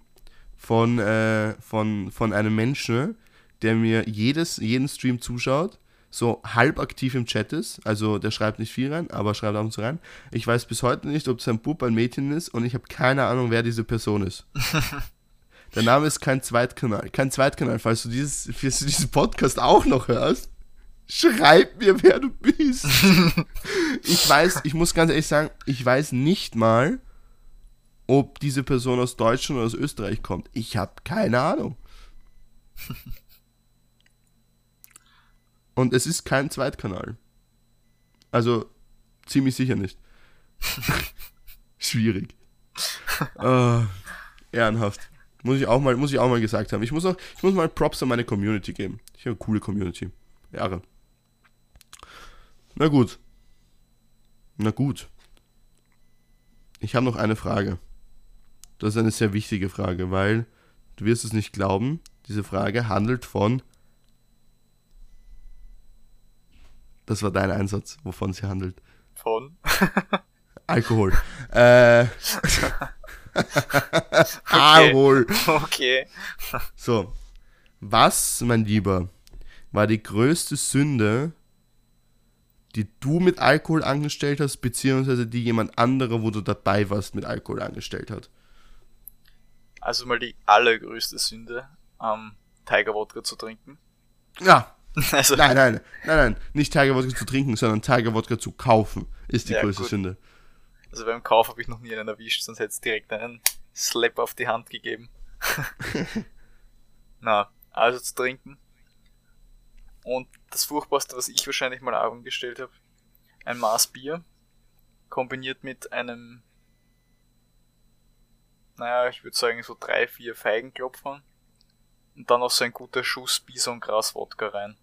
von, äh, von, von einem Menschen, der mir jedes, jeden Stream zuschaut, so halb aktiv im Chat ist. Also der schreibt nicht viel rein, aber schreibt ab und zu rein. Ich weiß bis heute nicht, ob es ein Bub, ein Mädchen ist und ich habe keine Ahnung, wer diese Person ist. der Name ist kein Zweitkanal. Kein Zweitkanal, falls du, dieses, falls du diesen Podcast auch noch hörst. Schreib mir, wer du bist. ich weiß, ich muss ganz ehrlich sagen, ich weiß nicht mal, ob diese Person aus Deutschland oder aus Österreich kommt. Ich habe keine Ahnung. Und es ist kein Zweitkanal. Also ziemlich sicher nicht. Schwierig. uh, ehrenhaft. Muss ich, auch mal, muss ich auch mal gesagt haben. Ich muss, auch, ich muss mal Props an meine Community geben. Ich habe eine coole Community. Ehre. Na gut. Na gut. Ich habe noch eine Frage. Das ist eine sehr wichtige Frage, weil du wirst es nicht glauben, diese Frage handelt von Das war dein Einsatz, wovon sie handelt. Von? Alkohol. äh. Alkohol. Okay. So. Was, mein Lieber, war die größte Sünde, die du mit Alkohol angestellt hast, beziehungsweise die jemand anderer, wo du dabei warst, mit Alkohol angestellt hat? Also mal die allergrößte Sünde, ähm, Tiger Wodka zu trinken. Ja, Also nein, nein, nein, nein, nicht Tiger Wodka zu trinken, sondern Tiger Wodka zu kaufen, ist die ja, größte gut. Sünde. Also beim Kauf habe ich noch nie einen erwischt, sonst hätte es direkt einen Slap auf die Hand gegeben. Na, also zu trinken. Und das Furchtbarste, was ich wahrscheinlich mal angestellt habe, ein Maß Bier, kombiniert mit einem, naja, ich würde sagen so drei, vier Feigenklopfern und dann noch so ein guter Schuss Bisongras-Wodka rein.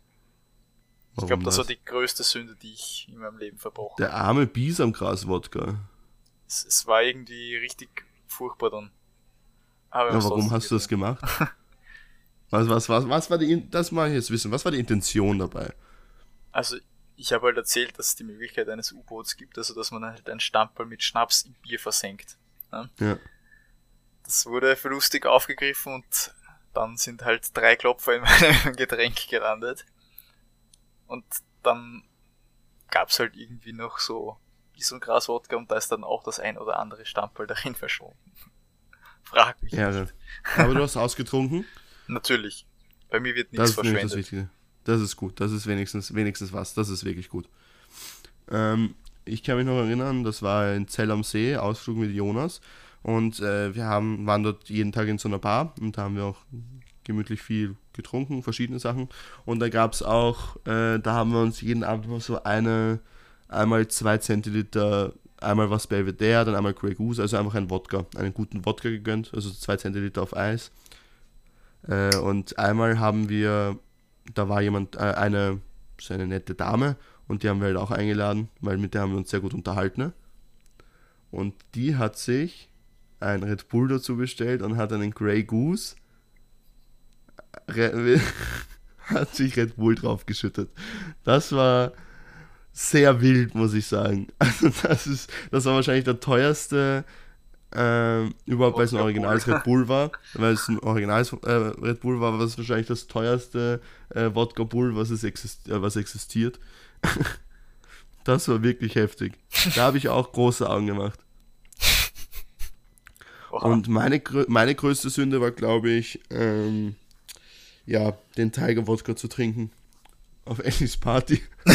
Ich glaube, das, war die größte Sünde, die ich in meinem Leben verbrochen habe. Der arme Bisongras-Wodka. Es, es, war irgendwie richtig furchtbar dann. Aber ja, warum hast du das gemacht? was, was, was, was war die, das mal jetzt wissen, was war die Intention dabei? Also, ich habe halt erzählt, dass es die Möglichkeit eines U-Boots gibt, also dass man halt einen Stamperl mit Schnaps im Bier versenkt. Ne? Ja. Das wurde für lustig aufgegriffen und dann sind halt drei Klopfer in meinem Getränk gelandet. Und dann gab's halt irgendwie noch so Bis- und Graswodka und da ist dann auch das ein oder andere Stamperl darin verschwunden. Frag mich. Ja, nicht. Aber du hast ausgetrunken? Natürlich. Bei mir wird nichts das verschwendet. Das, Wichtige. das ist gut. Das ist wenigstens, wenigstens was. Das ist wirklich gut. Ähm, ich kann mich noch erinnern, das war in Zell am See, Ausflug mit Jonas. Und äh, wir haben, waren dort jeden Tag in so einer Bar und da haben wir auch gemütlich viel getrunken, verschiedene Sachen. Und da gab es auch, äh, da haben wir uns jeden Abend immer so eine, einmal zwei Zentiliter, einmal was Belvedere, dann einmal Grey Goose, also einfach ein Wodka, einen guten Wodka gegönnt, also zwei Zentiliter auf Eis. Äh, und einmal haben wir, da war jemand, äh, eine so eine nette Dame und die haben wir halt auch eingeladen, weil mit der haben wir uns sehr gut unterhalten. Und die hat sich ein Red Bull dazu bestellt und hat einen Grey Goose. Re hat sich Red Bull draufgeschüttet. Das war sehr wild, muss ich sagen. Also das ist, das war wahrscheinlich der teuerste äh, überhaupt, weil es ein originales Red Bull war, weil es ein originales äh, Red Bull war, war es wahrscheinlich das teuerste äh, Wodka Bull, was, es exist äh, was existiert. das war wirklich heftig. Da habe ich auch große Augen gemacht. Und meine, meine größte Sünde war, glaube ich, ähm, ja, den Tiger Wodka zu trinken. Auf Ellis Party.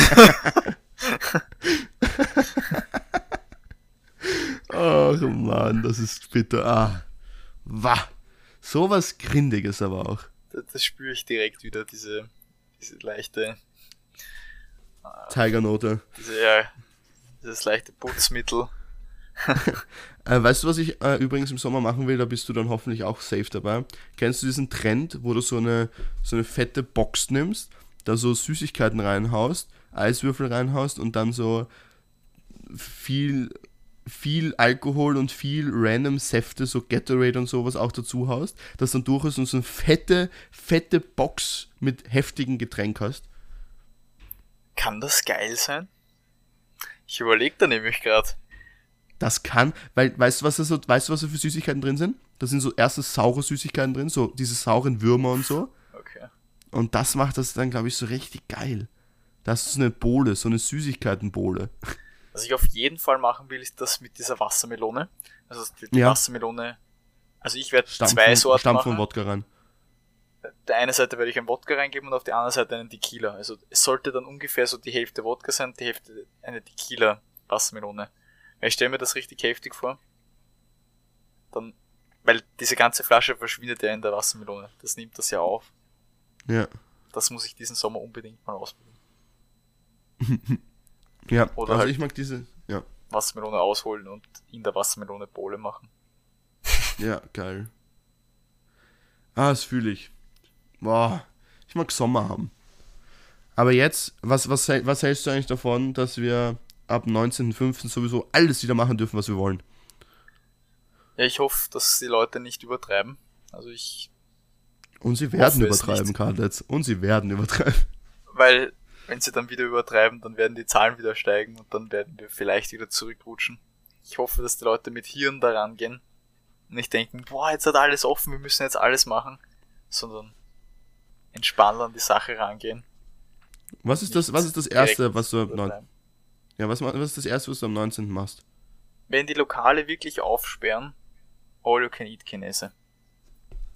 Ach Mann, das ist bitter. Ah, wah. Sowas Grindiges aber auch. Das, das spüre ich direkt wieder, diese, diese leichte. Tigernote. Diese, ja, dieses leichte Putzmittel. äh, weißt du, was ich äh, übrigens im Sommer machen will? Da bist du dann hoffentlich auch safe dabei. Kennst du diesen Trend, wo du so eine, so eine fette Box nimmst, da so Süßigkeiten reinhaust, Eiswürfel reinhaust und dann so viel viel Alkohol und viel random Säfte, so Gatorade und sowas auch dazu haust, dass dann durchaus so eine fette, fette Box mit heftigen Getränk hast. Kann das geil sein? Ich überlege da nämlich gerade. Das kann, weil, weißt du, was da so, weißt du, was da für Süßigkeiten drin sind? Da sind so erstens saure Süßigkeiten drin, so diese sauren Würmer und so. Okay. Und das macht das dann, glaube ich, so richtig geil. Das ist so eine Bohle, so eine Süßigkeitenbohle. Was ich auf jeden Fall machen will, ist das mit dieser Wassermelone. Also die, die Ja. Wassermelone. Also ich werde zwei Sorten Stampfen machen. Wodka rein. Der eine Seite werde ich einen Wodka reingeben und auf der anderen Seite einen Tequila. Also es sollte dann ungefähr so die Hälfte Wodka sein, die Hälfte eine Tequila Wassermelone. Ich stelle mir das richtig heftig vor. Dann, weil diese ganze Flasche verschwindet ja in der Wassermelone. Das nimmt das ja auf. Ja. Das muss ich diesen Sommer unbedingt mal ausprobieren. Ja, Oder also halt- ich mag diese, ja, Wassermelone ausholen und in der Wassermelone Bowle machen. ja, geil. Ah, das fühle ich. Boah, ich mag Sommer haben. Aber jetzt, was, was, was hältst du eigentlich davon, dass wir ab 19.05. sowieso alles wieder machen dürfen, was wir wollen? Ja, ich hoffe, dass die Leute nicht übertreiben. Also ich, Und sie werden übertreiben. Karl-Letz. Und sie werden übertreiben. weil wenn sie dann wieder übertreiben, dann werden die Zahlen wieder steigen und dann werden wir vielleicht wieder zurückrutschen. Ich hoffe, dass die Leute mit Hirn daran gehen und nicht denken, boah, jetzt hat alles offen, wir müssen jetzt alles machen, sondern entspannt an die Sache rangehen. Was ist das, was ist das Erste, was du am 9. übertreiben. Ja, was, was ist das Erste, was du am 19. machst? Wenn die Lokale wirklich aufsperren, all you can eat Chinese.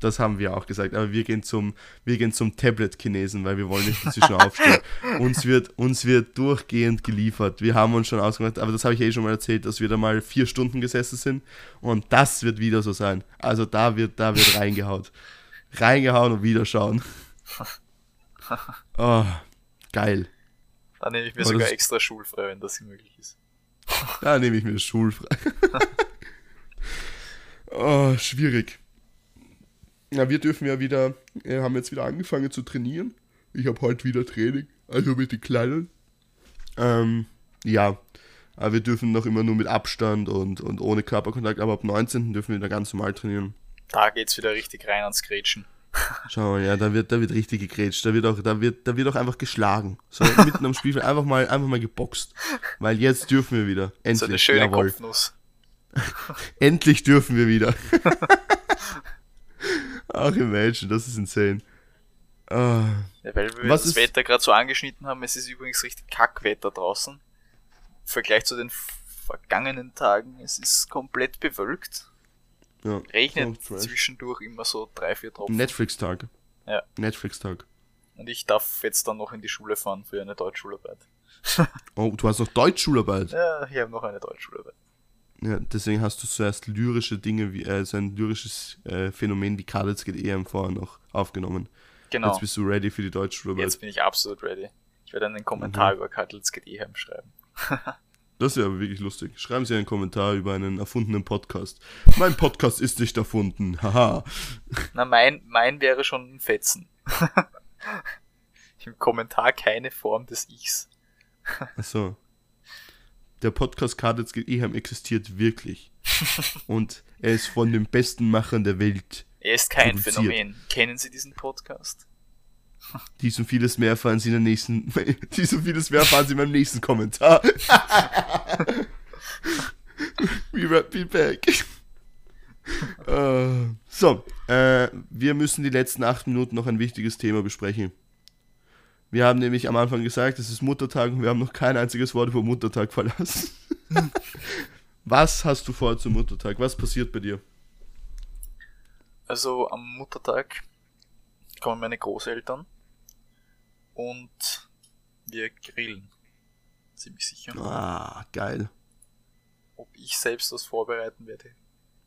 Das haben wir auch gesagt, aber wir gehen zum, wir gehen zum Tablet-Chinesen, weil wir wollen nicht inzwischen aufstehen. Uns wird, uns wird durchgehend geliefert. Wir haben uns schon ausgemacht, aber das habe ich eh schon mal erzählt, dass wir da mal vier Stunden gesessen sind und das wird wieder so sein. Also da wird, da wird reingehaut. Reingehauen und wieder schauen. Oh, geil. Dann nehme ich mir Aber sogar extra schulfrei, wenn das möglich ist. Da nehme ich mir schulfrei. oh, schwierig. Na, wir dürfen ja wieder, wir haben jetzt wieder angefangen zu trainieren. Ich habe heute wieder Training, also mit den Kleinen. Ähm, ja, aber wir dürfen noch immer nur mit Abstand und, und ohne Körperkontakt, aber ab 19. dürfen wir wieder ganz normal trainieren. Da geht's wieder richtig rein ans Grätschen. Schau mal, ja, da wird, da wird richtig gegrätscht, da wird auch, da wird, da wird auch einfach geschlagen. So mitten am Spielfeld einfach mal, einfach mal geboxt. Weil jetzt dürfen wir wieder. Endlich. So eine schöne Jawohl. Kopfnuss. Endlich dürfen wir wieder. Ach, imagine, das ist insane. Ah, Ja, weil wir Was das ist- Wetter gerade so angeschnitten haben, es ist übrigens richtig Kackwetter draußen. Im Vergleich zu den vergangenen Tagen, es ist komplett bewölkt. Ja. Regnet zwischendurch immer so drei, vier Tropfen. Netflix-Tag. Ja. Netflix-Tag. Und ich darf jetzt dann noch in die Schule fahren für eine Deutschschularbeit. Oh, du hast noch Deutschschularbeit. Ja, ich habe noch eine Deutschschularbeit. Ja, deswegen hast du zuerst lyrische Dinge, wie äh, so ein lyrisches äh, Phänomen wie Kadetz geht EM vorher noch aufgenommen. Genau, Jetzt bist du ready für die Deutschschularbeit. jetzt bin ich absolut ready. Ich werde einen Kommentar Mhm. über Cuddles GD schreiben. Das wäre aber wirklich lustig. Schreiben Sie einen Kommentar über einen erfundenen Podcast. Mein Podcast ist nicht erfunden. Haha. Na, mein, mein wäre schon ein Fetzen. Im Kommentar keine Form des Ichs. Achso. Der Podcast Kadetz Ehem existiert wirklich. Und er ist von den besten Machern der Welt. Er ist kein produziert. Phänomen. Kennen Sie diesen Podcast? Dies und vieles mehr erfahren Sie in der nächsten. Dies und vieles mehr erfahren Sie in meinem nächsten Kommentar. We right be back. Äh, so, äh, wir müssen die letzten acht Minuten noch ein wichtiges Thema besprechen. Wir haben nämlich am Anfang gesagt, es ist Muttertag und wir haben noch kein einziges Wort über Muttertag verlassen. Was hast du vor zum Muttertag? Was passiert bei dir? Also am Muttertag kommen meine Großeltern und wir grillen. Ziemlich sicher. Ah, geil. Ob ich selbst was vorbereiten werde,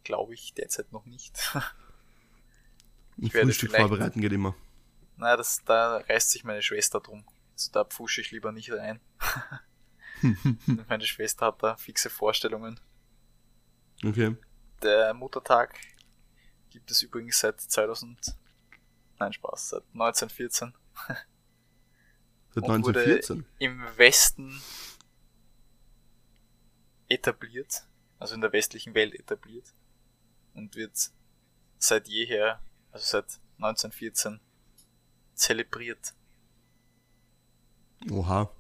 glaube ich derzeit noch nicht. Ein werde Frühstück vorbereiten geht immer. naja, das, da reißt sich meine Schwester drum. Also da pfusche ich lieber nicht rein. meine Schwester hat da fixe Vorstellungen. Okay. Der Muttertag gibt es übrigens seit 2000, nein Spaß, seit 1914 Seit Und wurde- 1914. im Westen etabliert, also in der westlichen Welt etabliert und wird seit jeher, also seit 1914 zelebriert. Oha.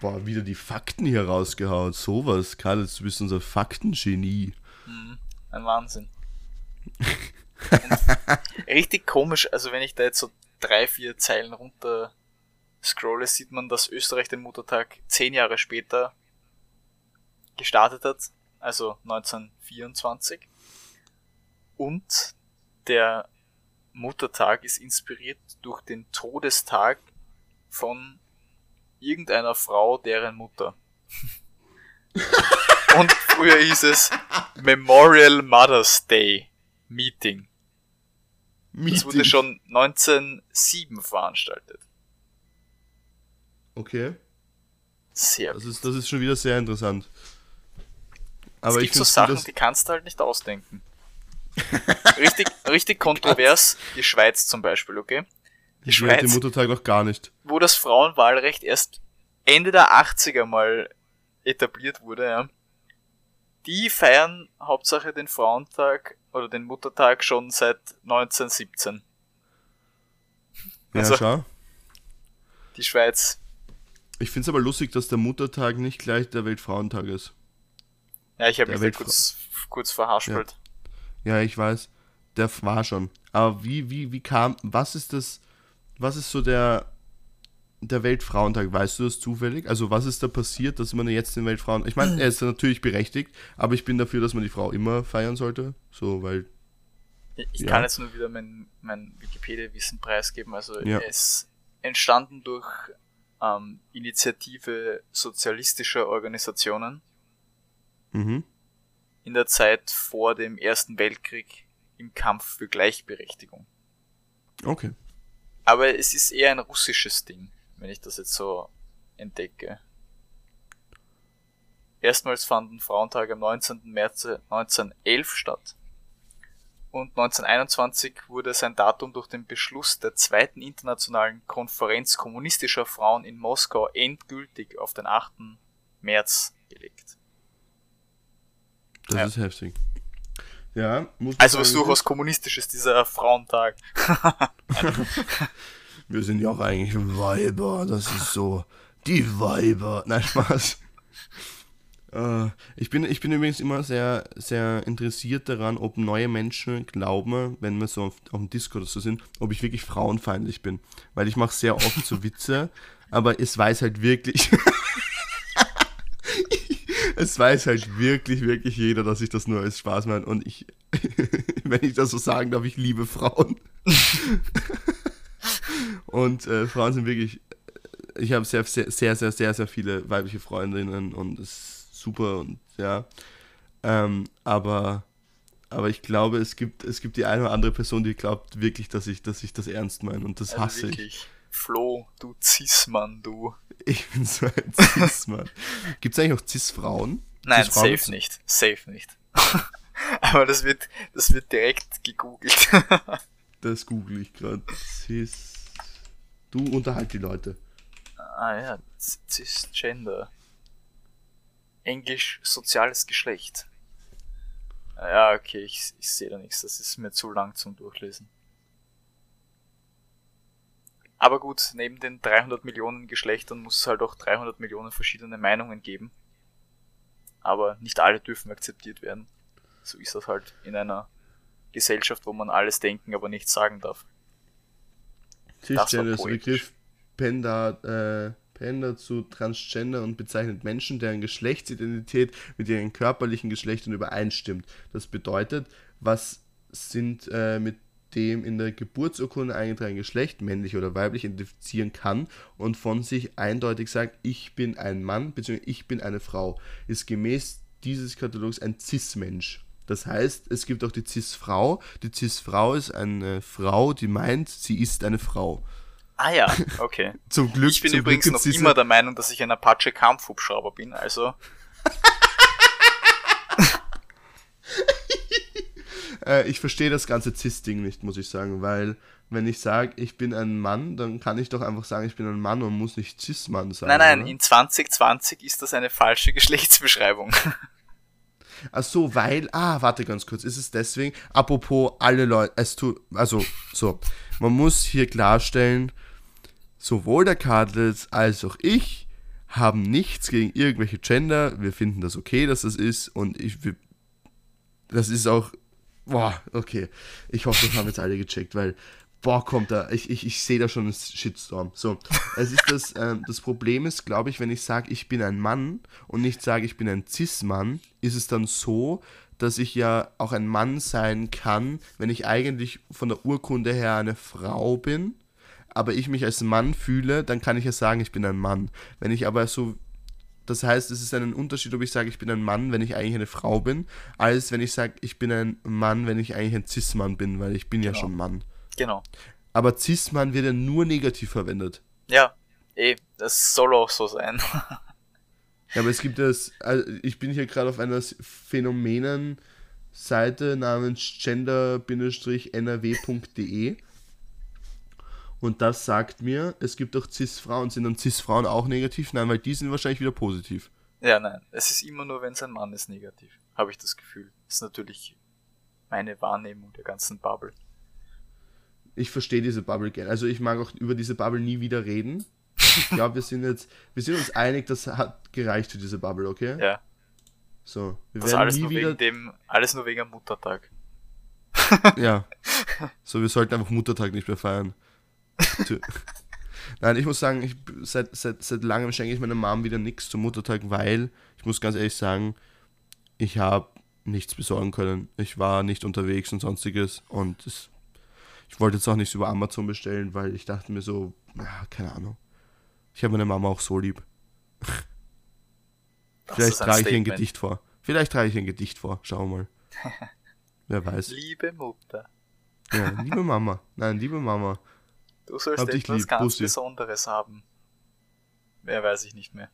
Boah, wieder die Fakten hier rausgehauen. Sowas, Karl, du bist unser Faktengenie. Mhm. Ein Wahnsinn. Richtig komisch, also wenn ich da jetzt so drei, vier Zeilen runter scrolle, sieht man, dass Österreich den Muttertag zehn Jahre später gestartet hat, also 1924. Und der Muttertag ist inspiriert durch den Todestag von irgendeiner Frau, deren Mutter. Und früher hieß es Memorial Mother's Day Meeting. Das wurde Meeting. schon 1907 veranstaltet. Okay. Sehr Das ist, das ist schon wieder sehr interessant. Aber es ich gibt so gut, Sachen, die kannst du halt nicht ausdenken. richtig, richtig kontrovers, die Schweiz zum Beispiel, okay? Die Ich den Schweiz, Muttertag noch gar nicht. wo das Frauenwahlrecht erst Ende der 80er mal etabliert wurde, ja. Die feiern Hauptsache den Frauentag oder den Muttertag schon seit 1917. Ja, Also- schau. Die Schweiz. Ich finde es aber lustig, dass der Muttertag nicht gleich der Weltfrauentag ist. Ja, ich habe mich Weltfra- kurz, kurz verhaspelt. Ja, ich weiß. Der war schon. Aber wie, wie, wie kam, was ist das, was ist so der, der Weltfrauentag? Weißt du das zufällig? Also was ist da passiert, dass man jetzt den Weltfrauen, ich meine, er ist natürlich berechtigt, aber ich bin dafür, dass man die Frau immer feiern sollte. So, weil, Ich Ja. kann jetzt nur wieder mein, mein Wikipedia-Wissen preisgeben. Also Ja. er ist entstanden durch ähm, Initiative sozialistischer Organisationen mhm. in der Zeit vor dem Ersten Weltkrieg im Kampf für Gleichberechtigung. Okay. Aber es ist eher ein russisches Ding, wenn ich das jetzt so entdecke. Erstmals fand ein Frauentag am 19. März 1911 statt. Und 1921 wurde sein Datum durch den Beschluss der zweiten internationalen Konferenz kommunistischer Frauen in Moskau endgültig auf den 8. März gelegt. Das Ja. ist heftig. Ja, muss Also was durchaus kommunistisch ist dieser Frauentag. Wir sind ja auch eigentlich Weiber, das ist so. Die Weiber. Nein, Spaß. Äh, ich, bin, ich bin übrigens immer sehr, sehr interessiert daran, ob neue Menschen glauben, wenn wir so auf, auf dem Discord so sind, ob ich wirklich frauenfeindlich bin. Weil ich mache sehr oft so Witze, aber es weiß halt wirklich. es weiß halt wirklich, wirklich jeder, dass ich das nur als Spaß meine. Und ich, wenn ich das so sagen darf, ich liebe Frauen. Und äh, Frauen sind wirklich. Ich habe sehr, sehr, sehr, sehr, sehr, sehr viele weibliche Freundinnen und es super und ja. Ähm, aber, aber ich glaube, es gibt, es gibt die eine oder andere Person, die glaubt wirklich, dass ich, dass ich das ernst meine und das Also hasse ich. wirklich. Flo, du Cis-Mann, du. Ich bin so ein Cis-Mann. Gibt es eigentlich noch Cis-Frauen? Nein, Cis-Frauen safe nicht. Safe nicht. Aber das wird, das wird direkt gegoogelt. Das google ich gerade. Cis. Du unterhalt die Leute. Ah ja, Cisgender. Englisch soziales Geschlecht. Ja, okay, ich, ich sehe da nichts. Das ist mir zu lang zum Durchlesen. Aber gut, neben den 300 Millionen Geschlechtern muss es halt auch 300 Millionen verschiedene Meinungen geben. Aber nicht alle dürfen akzeptiert werden. So ist das halt in einer Gesellschaft, wo man alles denken, aber nichts sagen darf. Cisgender ist der Begriff Penda, äh, Penda zu Transgender und bezeichnet Menschen, deren Geschlechtsidentität mit ihren körperlichen Geschlechtern übereinstimmt. Das bedeutet, was sind äh, mit dem in der Geburtsurkunde eingetragenen Geschlecht, männlich oder weiblich, identifizieren kann und von sich eindeutig sagt, ich bin ein Mann bzw. ich bin eine Frau, ist gemäß dieses Katalogs ein Cis-Mensch. Das heißt, es gibt auch die Cis-Frau. Die Cis-Frau ist eine Frau, die meint, sie ist eine Frau. Ah ja, okay. zum Glück. Ich bin übrigens Glück noch immer der Meinung, dass ich ein Apache Kampfhubschrauber bin, also. äh, ich verstehe das ganze Cis-Ding nicht, muss ich sagen, weil wenn ich sage, ich bin ein Mann, dann kann ich doch einfach sagen, ich bin ein Mann und muss nicht Cis-Mann sein. Nein, nein, oder? in 2020 ist das eine falsche Geschlechtsbeschreibung. Ach so, weil, ah, warte ganz kurz, ist es deswegen, apropos alle Leute, es tut, also, so, man muss hier klarstellen, sowohl der Cardinals als auch ich haben nichts gegen irgendwelche Gender, wir finden das okay, dass das ist und ich, das ist auch Boah, okay. Ich hoffe, das haben jetzt alle gecheckt, weil, boah, kommt da, ich, ich, ich sehe da schon einen Shitstorm. So, es ist das, ähm, das Problem ist, glaube ich, wenn ich sage, ich bin ein Mann und nicht sage, ich bin ein Cis-Mann, ist es dann so, dass ich ja auch ein Mann sein kann, wenn ich eigentlich von der Urkunde her eine Frau bin, aber ich mich als Mann fühle, dann kann ich ja sagen, ich bin ein Mann. Wenn ich aber so das heißt, es ist ein Unterschied, ob ich sage, ich bin ein Mann, wenn ich eigentlich eine Frau bin, als wenn ich sage, ich bin ein Mann, wenn ich eigentlich ein Cis-Mann bin, weil ich bin genau. ja schon Mann. Genau. Aber Cis-Mann wird ja nur negativ verwendet. Ja, eh, das soll auch so sein. ja, aber es gibt das, also ich bin hier gerade auf einer Phänomenen-Seite namens gender-nrw.de und das sagt mir, es gibt auch Cis-Frauen. Sind dann Cis-Frauen auch negativ? Nein, weil die sind wahrscheinlich wieder positiv. Ja, nein. Es ist immer nur, wenn es ein Mann ist, negativ. Habe ich das Gefühl. Das ist natürlich meine Wahrnehmung der ganzen Bubble. Ich verstehe diese Bubble gerne. Also ich mag auch über diese Bubble nie wieder reden. Ich glaube, wir sind jetzt, wir sind uns einig, das hat gereicht für diese Bubble, okay? Ja. So, wir das werden alles nie nur wieder wegen dem, alles nur wegen Muttertag. ja. So, wir sollten einfach Muttertag nicht mehr feiern. Nein, ich muss sagen, ich, seit, seit, seit langem schenke ich meiner Mom wieder nichts zum Muttertag, weil ich muss ganz ehrlich sagen, ich habe nichts besorgen können. Ich war nicht unterwegs und sonstiges und es, ich wollte jetzt auch nichts über Amazon bestellen, weil ich dachte mir so, ja, keine Ahnung. Ich habe meine Mama auch so lieb. Vielleicht trage ich ihr ein Gedicht vor. Vielleicht trage ich ein Gedicht vor. Schau mal. Wer weiß. Liebe Mutter. Ja, liebe Mama. Nein, liebe Mama. Du sollst Hab etwas lieb, ganz Bussi. Besonderes haben. Mehr weiß ich nicht mehr.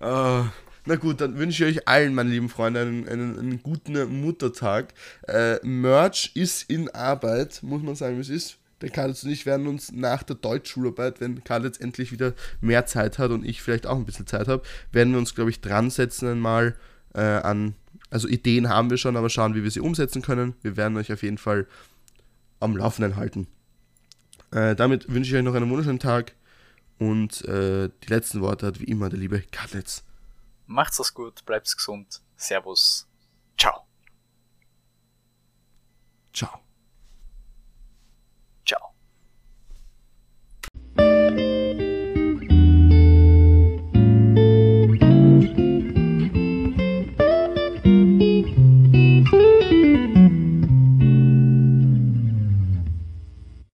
uh, na gut, dann wünsche ich euch allen, meine lieben Freunde, einen, einen, einen guten Muttertag. Äh, Merch ist in Arbeit, muss man sagen, wie es ist. Der Karl und ich werden uns nach der Deutschschularbeit, wenn Karl jetzt endlich wieder mehr Zeit hat und ich vielleicht auch ein bisschen Zeit habe, werden wir uns, glaube ich, dran setzen einmal äh, an, also Ideen haben wir schon, aber schauen, wie wir sie umsetzen können. Wir werden euch auf jeden Fall am Laufenden halten. Äh, damit wünsche ich euch noch einen wunderschönen Tag und äh, die letzten Worte hat wie immer der liebe Katlitz. Macht's es gut, bleibt's gesund, Servus, ciao. Ciao.